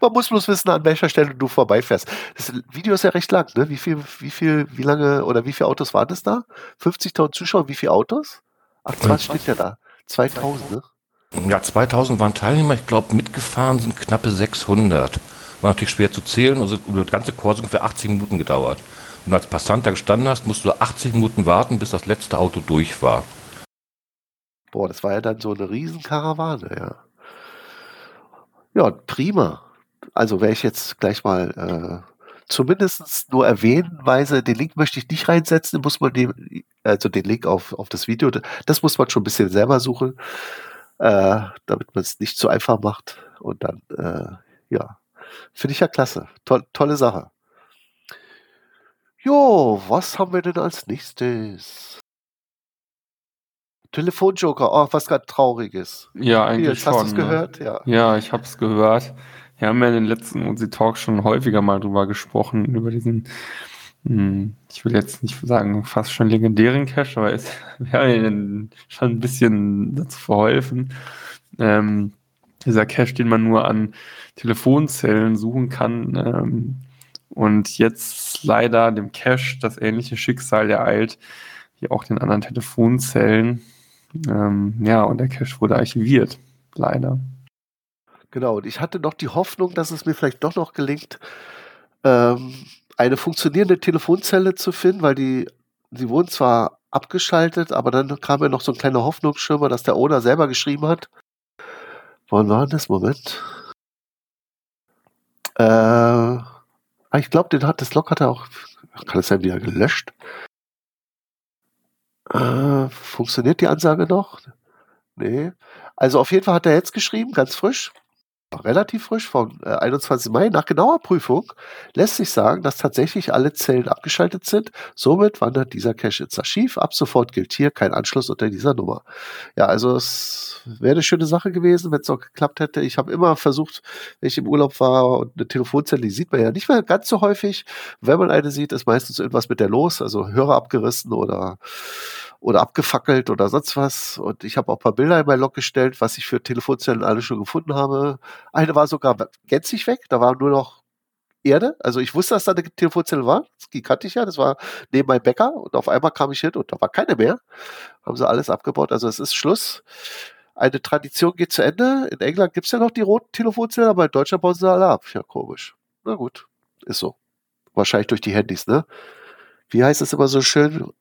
man muss bloß wissen, an welcher Stelle du vorbeifährst. Das Video ist ja recht lang, ne? Wie viel, wie viel, wie lange oder wie viele Autos waren es da? 50.000 Zuschauer, wie viele Autos? Ach, was steht ja da? 2000, ne? Ja, 2000 waren Teilnehmer. Ich glaube, mitgefahren sind knappe 600. War natürlich schwer zu zählen. Also, das ganze Kurs ungefähr 80 Minuten gedauert. Du als Passant da gestanden hast, musst du 80 Minuten warten, bis das letzte Auto durch war. Boah, das war ja dann so eine Riesenkarawane, ja. Ja, prima. Also wäre ich jetzt gleich mal äh, zumindest nur erwähnenweise, den Link möchte ich nicht reinsetzen, muss man den, also den Link auf, auf das Video, das muss man schon ein bisschen selber suchen, äh, damit man es nicht zu einfach macht. Und dann, äh, ja, finde ich ja klasse. Toll, tolle Sache. Jo, was haben wir denn als nächstes? Telefonjoker, oh, was gerade Trauriges. Ja, eigentlich Jetzt, schon. hast du es ne? gehört? Ja. Ja, ich habe es gehört. Wir haben ja in den letzten Uzi Talks schon häufiger mal drüber gesprochen, über diesen, hm, ich will jetzt nicht sagen, fast schon legendären Cache, aber es, wir haben ihnen schon ein bisschen dazu verholfen. Ähm, dieser Cache, den man nur an Telefonzellen suchen kann. Ähm, und jetzt leider dem Cache das ähnliche Schicksal ereilt, wie auch den anderen Telefonzellen. Ähm, ja, und der Cache wurde archiviert, leider. Genau, und ich hatte noch die Hoffnung, dass es mir vielleicht doch noch gelingt, ähm, eine funktionierende Telefonzelle zu finden, weil die, sie wurden zwar abgeschaltet, aber dann kam ja noch so ein kleiner Hoffnungsschimmer, dass der Owner selber geschrieben hat. Wann war das? Moment. Äh, ah, ich glaube, den hat das Log hat er auch, kann es sein, wieder gelöscht? Äh, funktioniert die Ansage noch? Nee. Also auf jeden Fall hat er jetzt geschrieben, ganz frisch, relativ frisch, vom äh, 21. Mai. Nach genauer Prüfung lässt sich sagen, dass tatsächlich alle Zellen abgeschaltet sind. Somit wandert dieser Cache ins Archiv. Ab sofort gilt hier kein Anschluss unter dieser Nummer. Ja, also es wäre eine schöne Sache gewesen, wenn es auch geklappt hätte. Ich habe immer versucht, wenn ich im Urlaub war und eine Telefonzelle, die sieht man ja nicht mehr ganz so häufig. Wenn man eine sieht, ist meistens irgendwas mit der los, also Hörer abgerissen oder oder abgefackelt oder sonst was. Und ich habe auch ein paar Bilder in mein Log gestellt, was ich für Telefonzellen alle schon gefunden habe. Eine war sogar gänzlich weg, da war nur noch Erde. Also ich wusste, dass da eine Telefonzelle war. Die kannte ich ja. Das war neben meinem Bäcker. Und auf einmal kam ich hin und da war keine mehr. Haben sie alles abgebaut. Also es ist Schluss. Eine Tradition geht zu Ende. In England gibt es ja noch die roten Telefonzellen, aber in Deutschland bauen sie alle ab. Ja, komisch. Na gut, ist so. Wahrscheinlich durch die Handys, ne? Wie heißt es immer so schön?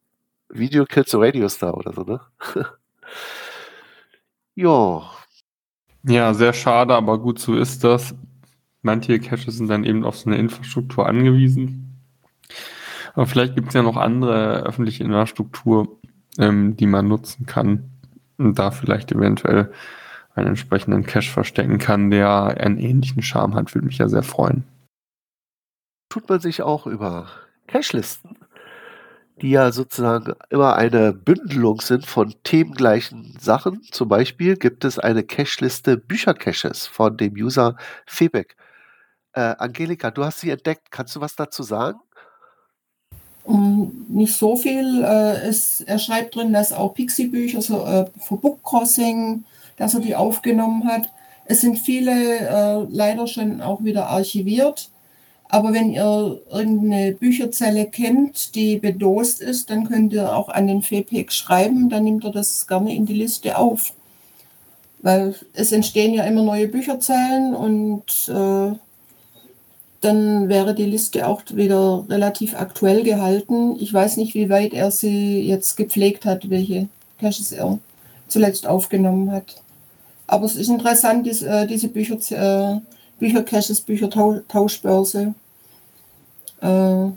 Video Kills the Radio Star oder so, ne? (laughs) ja. Ja, sehr schade, aber gut, so ist das. Manche Caches sind dann eben auf so eine Infrastruktur angewiesen. Aber vielleicht gibt es ja noch andere öffentliche Infrastruktur, ähm, die man nutzen kann und da vielleicht eventuell einen entsprechenden Cache verstecken kann, der einen ähnlichen Charme hat, würde mich ja sehr freuen. Tut man sich auch über Cache-Listen die ja sozusagen immer eine Bündelung sind von themengleichen Sachen. Zum Beispiel gibt es eine Cache-Liste Büchercaches von dem User Febeck. Äh, Angelika, du hast sie entdeckt. Kannst du was dazu sagen? Um, nicht so viel. Äh, es, er schreibt drin, dass auch Pixie-Bücher so, äh, für Book Crossing, dass er die aufgenommen hat. Es sind viele äh, leider schon auch wieder archiviert. Aber wenn ihr irgendeine Bücherzelle kennt, die bedost ist, dann könnt ihr auch an den FEPEG schreiben, dann nimmt er das gerne in die Liste auf. Weil es entstehen ja immer neue Bücherzellen und äh, dann wäre die Liste auch wieder relativ aktuell gehalten. Ich weiß nicht, wie weit er sie jetzt gepflegt hat, welche Caches er zuletzt aufgenommen hat. Aber es ist interessant, diese, äh, diese Bücher, äh, Büchercaches, Büchertauschbörse äh,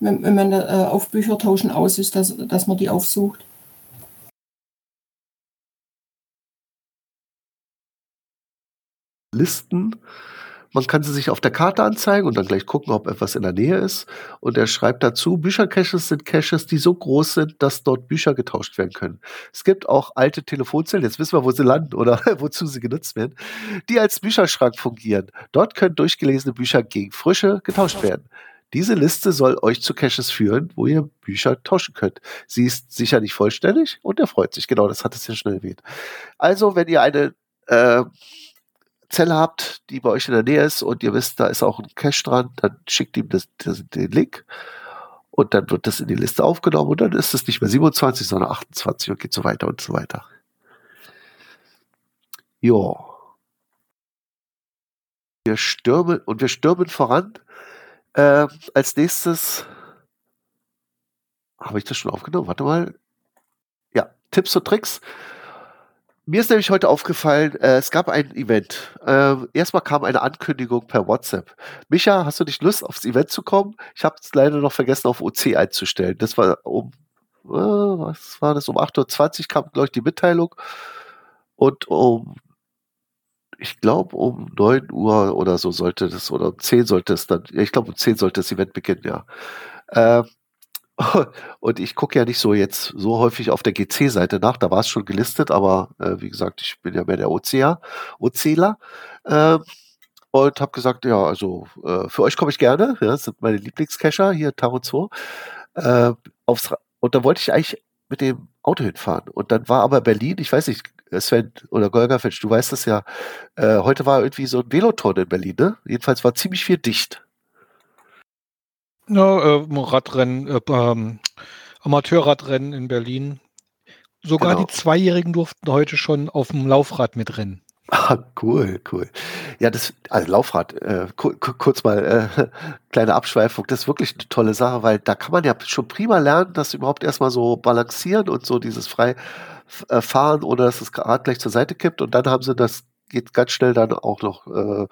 wenn, wenn, man äh, auf Büchertauschen aus ist, dass, dass man die aufsucht. Listen. Man kann sie sich auf der Karte anzeigen und dann gleich gucken, ob etwas in der Nähe ist. Und er schreibt dazu, Büchercaches sind Caches, die so groß sind, dass dort Bücher getauscht werden können. Es gibt auch alte Telefonzellen, jetzt wissen wir, wo sie landen oder (laughs) wozu sie genutzt werden, die als Bücherschrank fungieren. Dort können durchgelesene Bücher gegen frische getauscht werden. Diese Liste soll euch zu Caches führen, wo ihr Bücher tauschen könnt. Sie ist sicher nicht vollständig und er freut sich. Genau, das hat es ja schon erwähnt. Also, wenn ihr eine äh, Zelle habt, die bei euch in der Nähe ist und ihr wisst, da ist auch ein Cache dran, dann schickt ihm das, das, den Link und dann wird das in die Liste aufgenommen und dann ist es nicht mehr 27, sondern 28 und geht so weiter und so weiter. Jo. Wir stürmen und wir stürmen voran äh, als nächstes habe ich das schon aufgenommen? Warte mal. Ja, Tipps und Tricks. Mir ist nämlich heute aufgefallen, äh, es gab ein Event. Äh, erstmal kam eine Ankündigung per WhatsApp. Micha, hast du nicht Lust, aufs Event zu kommen? Ich habe es leider noch vergessen, auf OC einzustellen. Das war um, äh, was war das? Um 8.20 Uhr kam, glaube ich, die Mitteilung. Und um, ich glaube, um 9 Uhr oder so sollte das, oder um 10 sollte es dann, ich glaube, um 10 sollte das Event beginnen, ja. Äh, (laughs) und ich gucke ja nicht so jetzt so häufig auf der GC-Seite nach, da war es schon gelistet, aber äh, wie gesagt, ich bin ja mehr der OCA, OCler. Äh, und habe gesagt, ja, also äh, für euch komme ich gerne, ja, das sind meine Lieblingscacher, hier Tarot 2. Äh, aufs, und da wollte ich eigentlich mit dem Auto hinfahren. Und dann war aber Berlin, ich weiß nicht, Sven oder Golgafetsch, du weißt das ja, äh, heute war irgendwie so ein Veloton in Berlin, ne? Jedenfalls war ziemlich viel dicht. Ja, äh, Radrennen, äh, ähm, Amateurradrennen in Berlin. Sogar Genau. die Zweijährigen durften heute schon auf dem Laufrad mitrennen. Ah, cool, cool. Ja, das, also Laufrad, äh, ku ku kurz mal, äh, (laughs) kleine Abschweifung, das ist wirklich eine tolle Sache, weil da kann man ja schon prima lernen, das überhaupt erstmal so balancieren und so dieses frei äh, fahren, ohne dass das Rad gleich zur Seite kippt. Und dann haben sie das, geht ganz schnell dann auch noch äh,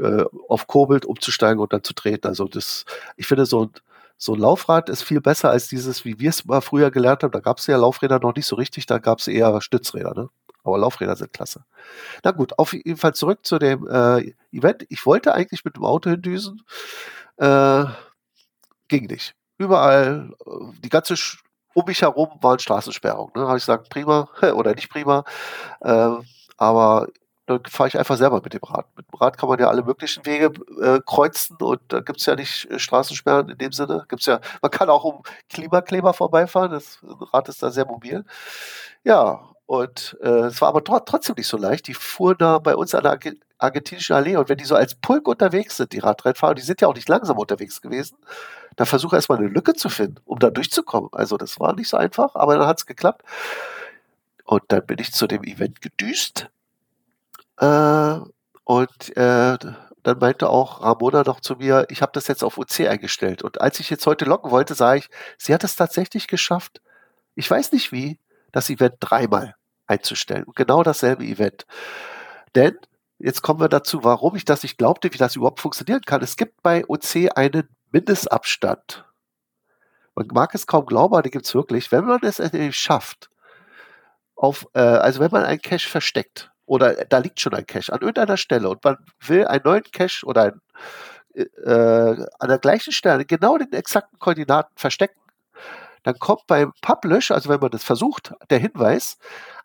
äh, auf Kurbelt umzusteigen und dann zu treten. Also das, ich finde, so ein, so ein Laufrad ist viel besser als dieses, wie wir es mal früher gelernt haben. Da gab es ja Laufräder noch nicht so richtig, da gab es eher Stützräder, ne? Aber Laufräder sind klasse. Na gut, auf jeden Fall zurück zu dem äh, Event. Ich wollte eigentlich mit dem Auto hindüsen. Äh, ging nicht. Überall, äh, die ganze, um mich herum waren Straßensperrungen. Ne? Habe ich gesagt, prima (laughs) oder nicht prima. Äh, aber dann fahre ich einfach selber mit dem Rad. Mit dem Rad kann man ja alle möglichen Wege äh, kreuzen und da gibt es ja nicht äh, Straßensperren in dem Sinne. Gibt's ja, man kann auch um Klimakleber vorbeifahren. Das Rad ist da sehr mobil. Ja, und äh, es war aber tro trotzdem nicht so leicht. Die fuhren da bei uns an der Arge argentinischen Allee und wenn die so als Pulk unterwegs sind, die Radrennfahrer, die sind ja auch nicht langsam unterwegs gewesen, da versuche erstmal eine Lücke zu finden, um da durchzukommen. Also das war nicht so einfach, aber dann hat es geklappt. Und dann bin ich zu dem Event gedüst. Äh, und äh, dann meinte auch Ramona noch zu mir, ich habe das jetzt auf OC eingestellt. Und als ich jetzt heute locken wollte, sah ich, sie hat es tatsächlich geschafft. Ich weiß nicht wie, das Event dreimal einzustellen. Und genau dasselbe Event. Denn, jetzt kommen wir dazu, warum ich das nicht glaubte, wie das überhaupt funktionieren kann. Es gibt bei OC einen Mindestabstand. Man mag es kaum glauben, aber den gibt es wirklich. Wenn man es schafft, auf, äh, also wenn man einen Cache versteckt, oder da liegt schon ein Cache an irgendeiner Stelle und man will einen neuen Cache oder ein, äh, an der gleichen Stelle genau den exakten Koordinaten verstecken, dann kommt beim Publish, also wenn man das versucht, der Hinweis,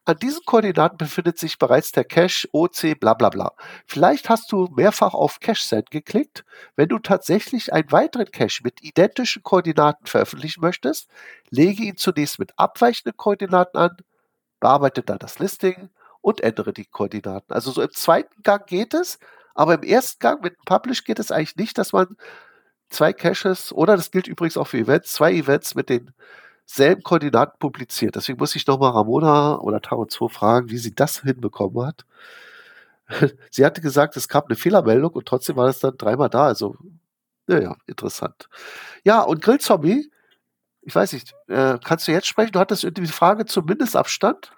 an diesen Koordinaten befindet sich bereits der Cache OC bla bla bla. Vielleicht hast du mehrfach auf Cache Send geklickt. Wenn du tatsächlich einen weiteren Cache mit identischen Koordinaten veröffentlichen möchtest, lege ihn zunächst mit abweichenden Koordinaten an, bearbeite dann das Listing und ändere die Koordinaten. Also so im zweiten Gang geht es, aber im ersten Gang mit dem Publish geht es eigentlich nicht, dass man zwei Caches, oder das gilt übrigens auch für Events, zwei Events mit denselben Koordinaten publiziert. Deswegen muss ich nochmal Ramona oder Tarot 2 fragen, wie sie das hinbekommen hat. (laughs) Sie hatte gesagt, es gab eine Fehlermeldung und trotzdem war das dann dreimal da. Also, naja, interessant. Ja, und Grillzombie, ich weiß nicht, äh, kannst du jetzt sprechen? Du hattest irgendwie die Frage zum Mindestabstand?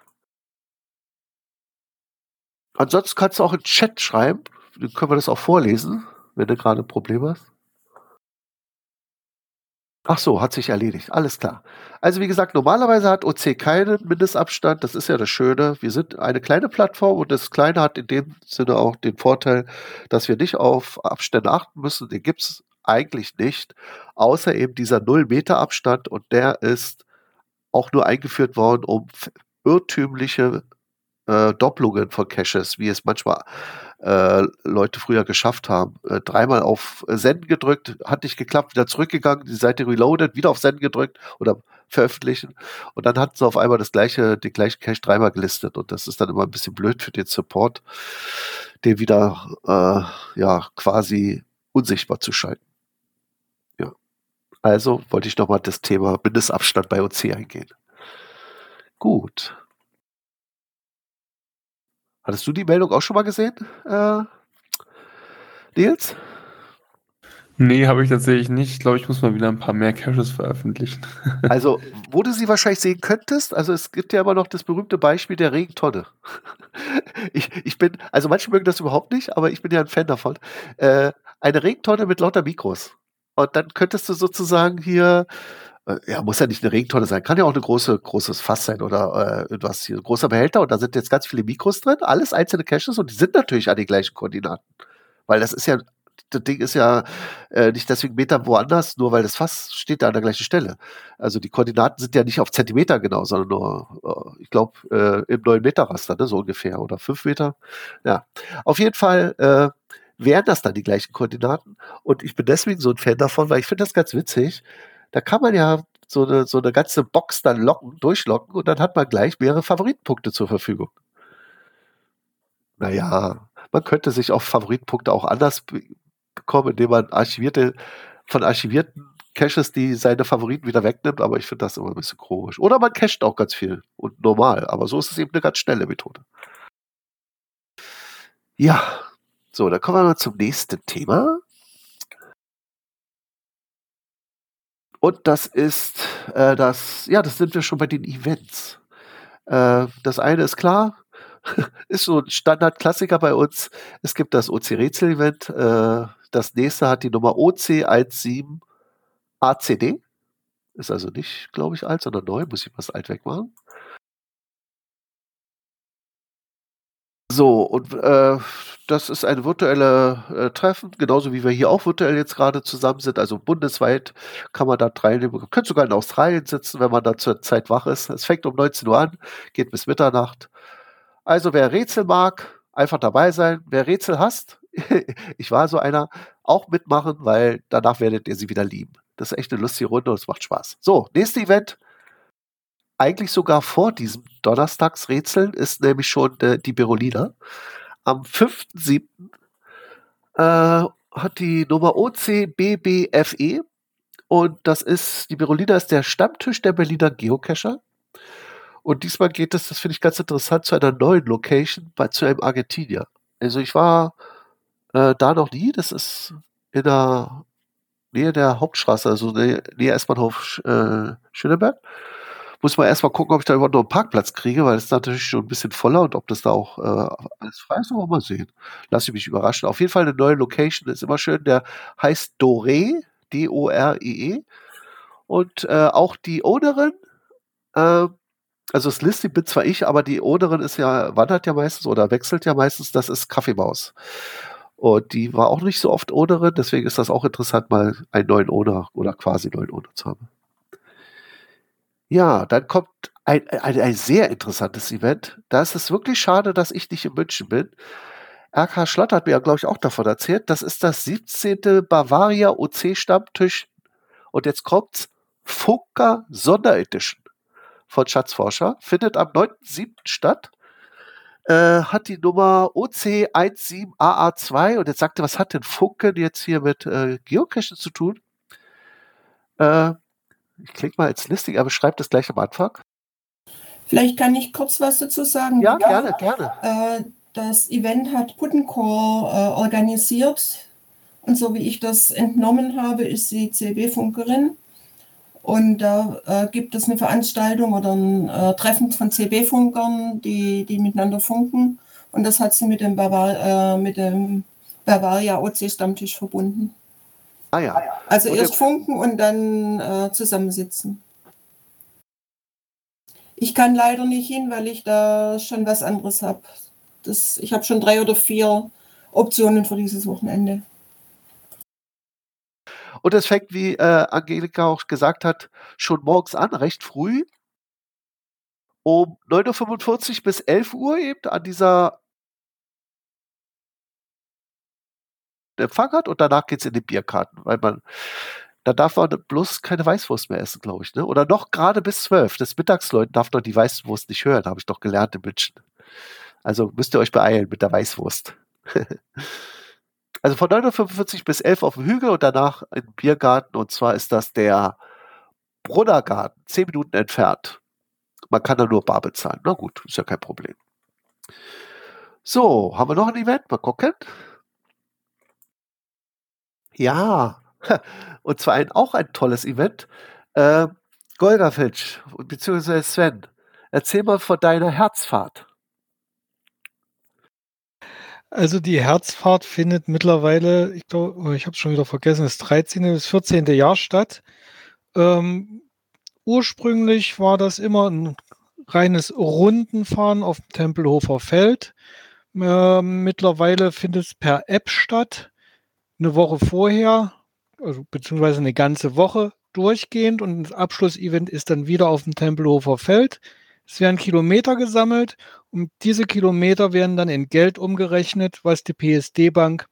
Ansonsten kannst du auch in den Chat schreiben. Dann können wir das auch vorlesen, wenn du gerade ein Problem hast. Ach so, hat sich erledigt. Alles klar. Also wie gesagt, normalerweise hat OC keinen Mindestabstand. Das ist ja das Schöne. Wir sind eine kleine Plattform und das Kleine hat in dem Sinne auch den Vorteil, dass wir nicht auf Abstände achten müssen. Den gibt es eigentlich nicht, außer eben dieser 0-Meter-Abstand und der ist auch nur eingeführt worden, um irrtümliche äh, Doppelungen von Caches, wie es manchmal äh, Leute früher geschafft haben. Äh, dreimal auf Senden gedrückt, hat nicht geklappt, wieder zurückgegangen, die Seite reloaded, wieder auf Senden gedrückt oder veröffentlichen und dann hatten sie auf einmal das gleiche, den gleichen Cache dreimal gelistet und das ist dann immer ein bisschen blöd für den Support, den wieder äh, ja quasi unsichtbar zu schalten. Ja. Also wollte ich nochmal das Thema Mindestabstand bei OC eingehen. Gut. Hattest du die Meldung auch schon mal gesehen, äh, Nils? Nee, habe ich tatsächlich nicht. Ich glaube, ich muss mal wieder ein paar mehr Caches veröffentlichen. (laughs) Also, wo du sie wahrscheinlich sehen könntest, also es gibt ja immer noch das berühmte Beispiel der Regentonne. (laughs) Ich, ich bin, also manche mögen das überhaupt nicht, aber ich bin ja ein Fan davon. Äh, eine Regentonne mit lauter Mikros. Und dann könntest du sozusagen hier, ja, muss ja nicht eine Regentonne sein, kann ja auch ein große, großes Fass sein oder äh, irgendwas hier, ein großer Behälter und da sind jetzt ganz viele Mikros drin, alles einzelne Caches und die sind natürlich an den gleichen Koordinaten. Weil das ist ja das Ding ist ja äh, nicht deswegen Meter woanders, nur weil das Fass steht da an der gleichen Stelle. Also die Koordinaten sind ja nicht auf Zentimeter genau, sondern nur, äh, ich glaube, äh, im 9 Meter Raster, ne, so ungefähr, oder 5 Meter. Ja, auf jeden Fall äh, wären das dann die gleichen Koordinaten. Und ich bin deswegen so ein Fan davon, weil ich finde das ganz witzig. Da kann man ja so eine, so eine ganze Box dann locken, durchlocken und dann hat man gleich mehrere Favoritenpunkte zur Verfügung. Naja, man könnte sich auf Favoritenpunkte auch anders bekommen, indem man archivierte, von archivierten Caches, die seine Favoriten wieder wegnimmt, aber ich finde das immer ein bisschen komisch. Oder man cached auch ganz viel und normal, aber so ist es eben eine ganz schnelle Methode. Ja, so, dann kommen wir mal zum nächsten Thema. Und das ist äh, das, ja, das sind wir schon bei den Events. Äh, das eine ist klar, (laughs) ist so ein Standardklassiker bei uns. Es gibt das OC-Rätsel-Event. Äh, das nächste hat die Nummer OC17ACD. Ist also nicht, glaube ich, alt, sondern neu. Muss ich was alt wegmachen. So, und äh, das ist ein virtuelle äh, Treffen, genauso wie wir hier auch virtuell jetzt gerade zusammen sind. Also bundesweit kann man da teilnehmen. Man könnte sogar in Australien sitzen, wenn man da zur Zeit wach ist. Es fängt um 19 Uhr an, geht bis Mitternacht. Also wer Rätsel mag, einfach dabei sein. Wer Rätsel hasst, (laughs) ich war so einer, auch mitmachen, weil danach werdet ihr sie wieder lieben. Das ist echt eine lustige Runde und es macht Spaß. So, nächstes Event. Eigentlich sogar vor diesem Donnerstagsrätseln ist nämlich schon äh, die Berolina. Am 5.7. Äh, hat die Nummer OCBBFE und das ist, die Berolina ist der Stammtisch der Berliner Geocacher. Und diesmal geht es, das finde ich ganz interessant, zu einer neuen Location, bei, zu einem Argentinier. Also ich war äh, da noch nie, das ist in der Nähe der Hauptstraße, also Nähe, Nähe S-Bahnhof äh, Schöneberg. Muss man erstmal gucken, ob ich da überhaupt noch einen Parkplatz kriege, weil es ist natürlich schon ein bisschen voller und ob das da auch äh, alles frei ist, aber mal sehen. Lass ich mich überraschen. Auf jeden Fall eine neue Location ist immer schön. Der heißt Dore, D-O-R-E-E. -E. Und äh, auch die Ownerin, äh, also das Listing bin zwar ich, aber die Ownerin ist ja, wandert ja meistens oder wechselt ja meistens, das ist Kaffeemaus. Und die war auch nicht so oft Ownerin, deswegen ist das auch interessant, mal einen neuen Owner oder quasi neuen Owner zu haben. Ja, dann kommt ein, ein, ein sehr interessantes Event. Da ist es wirklich schade, dass ich nicht in München bin. RK Schlott hat mir ja, glaube ich, auch davon erzählt. Das ist das 17. Bavaria OC Stammtisch. Und jetzt kommt's. Funker Sonderedition von Schatzforscher. Findet am 9.7. statt. Äh, hat die Nummer OC17AA2. Und jetzt sagt er, was hat denn Funken jetzt hier mit äh, Geocaching zu tun? Äh, ich klicke mal ins Listing, aber schreibt das gleich am Anfang. Vielleicht kann ich kurz was dazu sagen. Ja, gerne, gerne. Äh, das Event hat Puttencore äh, organisiert und so wie ich das entnommen habe, ist sie CB-Funkerin. Und da äh, gibt es eine Veranstaltung oder ein äh, Treffen von CB-Funkern, die, die miteinander funken. Und das hat sie mit dem, Bavar äh, mit dem Bavaria OC-Stammtisch verbunden. Ah ja. Also Und erst funken und dann äh, zusammensitzen. Ich kann leider nicht hin, weil ich da schon was anderes habe. Ich habe schon drei oder vier Optionen für dieses Wochenende. Und es fängt, wie äh, Angelika auch gesagt hat, schon morgens an, recht früh. Um 9.45 Uhr bis 11 Uhr eben an dieser Empfang hat und danach geht es in die Bierkarten, weil man, da darf man bloß keine Weißwurst mehr essen, glaube ich, ne? Oder noch gerade bis 12. Des Mittagsleuten darf man die Weißwurst nicht hören, habe ich doch gelernt in München. Also müsst ihr euch beeilen mit der Weißwurst. (laughs) also von 9.45 Uhr bis 11 Uhr auf dem Hügel und danach im Biergarten. Und zwar ist das der Brunnergarten, 10 Minuten entfernt. Man kann da nur bar bezahlen. Na gut, ist ja kein Problem. So, haben wir noch ein Event? Mal gucken. Ja, (laughs) Und zwar ein, auch ein tolles Event. Äh, Golgafitch, beziehungsweise Sven, erzähl mal von deiner Herzfahrt. Also die Herzfahrt findet mittlerweile, ich glaube, oh, ich habe es schon wieder vergessen, das 13. bis 14. Jahr statt. Ähm, ursprünglich war das immer ein reines Rundenfahren auf dem Tempelhofer Feld. Ähm, mittlerweile findet es per App statt. Eine Woche vorher, also beziehungsweise eine ganze Woche durchgehend und das Abschlussevent ist dann wieder auf dem Tempelhofer Feld. Es werden Kilometer gesammelt und diese Kilometer werden dann in Geld umgerechnet, was die PSD-Bank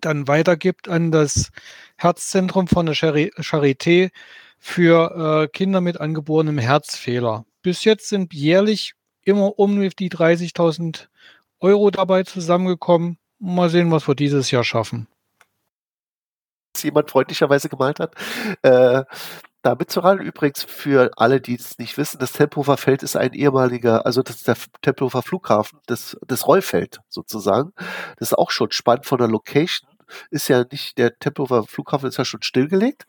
dann weitergibt an das Herzzentrum von der Charité für äh, Kinder mit angeborenem Herzfehler. Bis jetzt sind jährlich immer um die 30.000 Euro dabei zusammengekommen. Mal sehen, was wir dieses Jahr schaffen. Jemand freundlicherweise gemalt hat. Äh, da mitzuraten übrigens für alle, die es nicht wissen, das Tempelhofer Feld ist ein ehemaliger, also das ist der Tempelhofer Flughafen, das, das Rollfeld sozusagen. Das ist auch schon spannend von der Location. Ist ja nicht, der Tempelhofer Flughafen ist ja schon stillgelegt,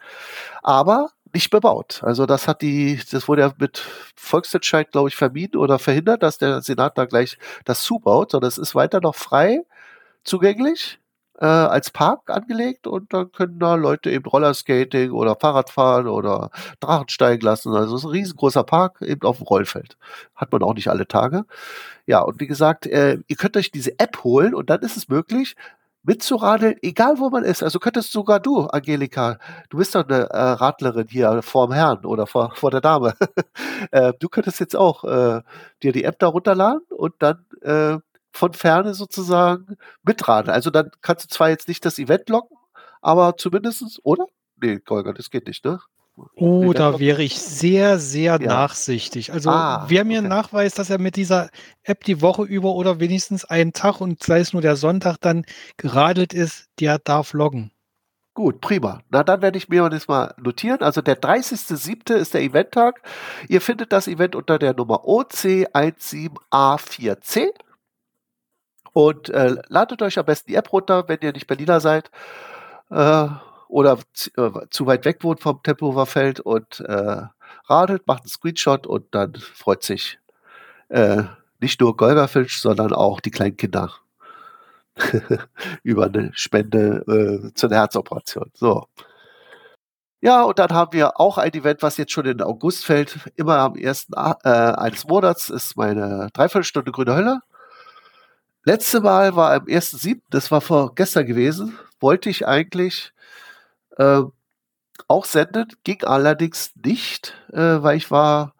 aber nicht bebaut. Also das hat die, das wurde ja mit Volksentscheid, glaube ich, vermieden oder verhindert, dass der Senat da gleich das zubaut, sondern es ist weiter noch frei zugänglich äh, als Park angelegt und dann können da Leute eben Rollerskating oder Fahrrad fahren oder Drachen steigen lassen. Also es ist ein riesengroßer Park eben auf dem Rollfeld. Hat man auch nicht alle Tage. Ja, und wie gesagt, äh, ihr könnt euch diese App holen und dann ist es möglich, mitzuradeln, egal wo man ist. Also könntest sogar du, Angelika, du bist doch eine äh, Radlerin hier vorm Herrn oder vor, vor der Dame. (laughs) äh, du könntest jetzt auch äh, dir die App da runterladen und dann äh, von Ferne sozusagen mitradeln. Also dann kannst du zwar jetzt nicht das Event locken, aber zumindestens, oder? Nee, Golga, das geht nicht, ne? Oh, da wäre ich sehr, sehr ja. nachsichtig. Also ah, wer mir okay. nachweist, dass er mit dieser App die Woche über oder wenigstens einen Tag und sei es nur der Sonntag dann geradelt ist, der darf loggen. Gut, prima. Na, dann werde ich mir das mal notieren. Also der 30.07. ist der Eventtag. Ihr findet das Event unter der Nummer OC17A4C. Und äh, ladet euch am besten die App runter, wenn ihr nicht Berliner seid. Äh, oder äh, zu weit weg wohnt vom Tempelhofer Feld und äh, radelt, macht einen Screenshot und dann freut sich äh, nicht nur Golgafisch, sondern auch die kleinen Kinder (laughs) über eine Spende äh, zu einer Herzoperation. So. Ja, und dann haben wir auch ein Event, was jetzt schon in August fällt. Immer am ersten äh, eines Monats ist meine Dreiviertelstunde Grüne Hölle. Letzte Mal war am 1.7., das war vor gestern gewesen, wollte ich eigentlich äh, auch sendet, ging allerdings nicht, äh, weil ich war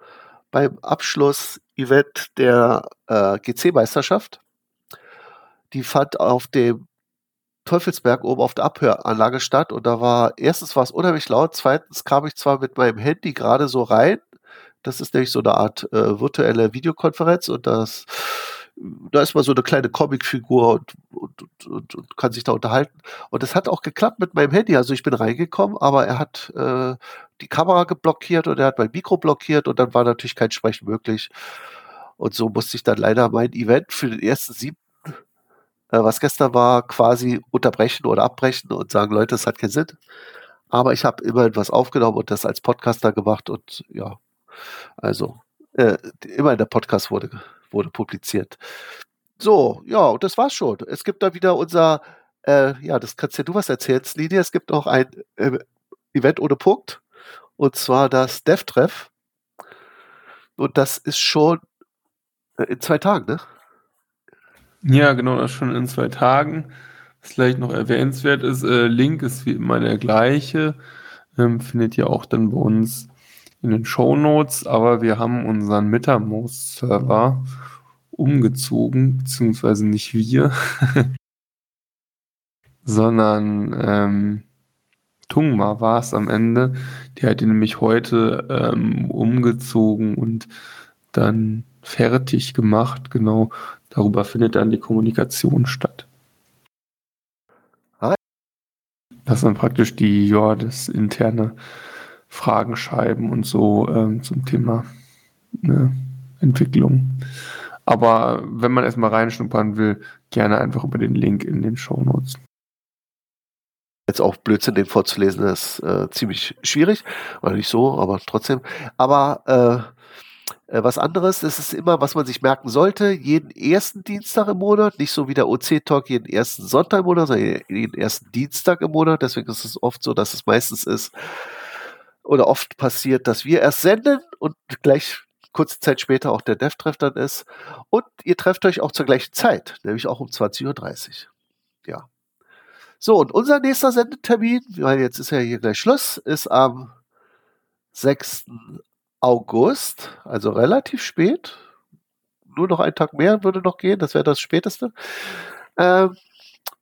beim Abschluss-Event der äh, GC-Meisterschaft. Die fand auf dem Teufelsberg oben auf der Abhöranlage statt und da war erstens war es unheimlich laut, zweitens kam ich zwar mit meinem Handy gerade so rein, das ist nämlich so eine Art äh, virtuelle Videokonferenz und das da ist mal so eine kleine Comicfigur und, und, und, und, kann sich da unterhalten. Und es hat auch geklappt mit meinem Handy. Also ich bin reingekommen, aber er hat äh, die Kamera geblockiert und er hat mein Mikro blockiert und dann war natürlich kein Sprechen möglich. Und so musste ich dann leider mein Event für den ersten siebten, äh, was gestern war, quasi unterbrechen oder abbrechen und sagen, Leute, es hat keinen Sinn. Aber ich habe immerhin was aufgenommen und das als Podcaster gemacht und ja, also äh, immerhin der Podcast wurde wurde publiziert. So, ja, das war's schon. Es gibt da wieder unser, äh, ja, das kannst ja du was erzählen, Linie. Es gibt noch ein äh, Event ohne Punkt. Und zwar das DevTreff. Und das ist schon äh, in zwei Tagen, ne? Ja, genau, das ist schon in zwei Tagen. Was vielleicht noch erwähnenswert ist, äh, Link ist wie immer der gleiche. Ähm, findet ihr auch dann bei uns in den Show Notes, aber wir haben unseren MetaMost-Server umgezogen, beziehungsweise nicht wir, (laughs) sondern ähm, Tungma war es am Ende. Die hat ihn nämlich heute ähm, umgezogen und dann fertig gemacht. Genau darüber findet dann die Kommunikation statt. Das ist dann praktisch die, ja, das interne Fragen schreiben und so ähm, zum Thema ne, Entwicklung. Aber wenn man erstmal reinschnuppern will, gerne einfach über den Link in den Show Notes. jetzt auch Blödsinn, den vorzulesen, ist äh, ziemlich schwierig. Oder nicht so, aber trotzdem. Aber äh, äh was anderes, das ist immer, was man sich merken sollte, jeden ersten Dienstag im Monat, nicht so wie der OC-Talk jeden ersten Sonntag im Monat, sondern jeden ersten Dienstag im Monat. Deswegen ist es oft so, dass es meistens ist oder oft passiert, dass wir erst senden und gleich kurze Zeit später auch der Dev-Treff dann ist. Und ihr trefft euch auch zur gleichen Zeit, nämlich auch um 20.30 Uhr. Ja. So, und unser nächster Sendetermin, weil jetzt ist ja hier gleich Schluss, ist am 6. August, also relativ spät. Nur noch einen Tag mehr würde noch gehen, das wäre das späteste. Ähm,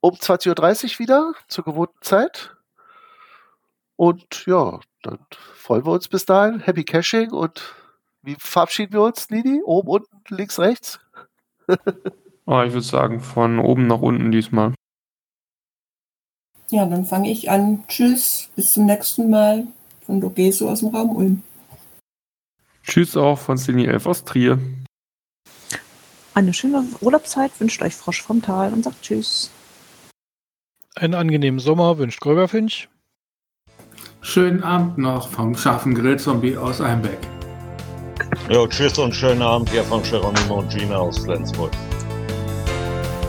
um 20.30 Uhr wieder zur gewohnten Zeit. Und ja, dann freuen wir uns bis dahin. Happy Caching und wie verabschieden wir uns, Lini? Oben, unten, links, rechts? oh, (laughs) ich würde sagen, von oben nach unten diesmal. Ja, dann fange ich an. Tschüss, bis zum nächsten Mal von Dogeso aus dem Raum Ulm. Tschüss auch von Cini 11 aus Trier. Eine schöne Urlaubszeit wünscht euch Frosch vom Tal und sagt Tschüss. Einen angenehmen Sommer wünscht Grögerfinch. Schönen Abend noch vom scharfen Grillzombie aus Einbeck. Jo, tschüss und schönen Abend hier von Geronimo und Gina aus Flensburg.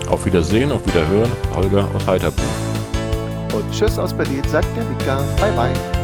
Auf Wiedersehen, auf Wiederhören, Holger aus Heiterbuch. Und tschüss aus Berlin, sagt der Mika. Bye bye.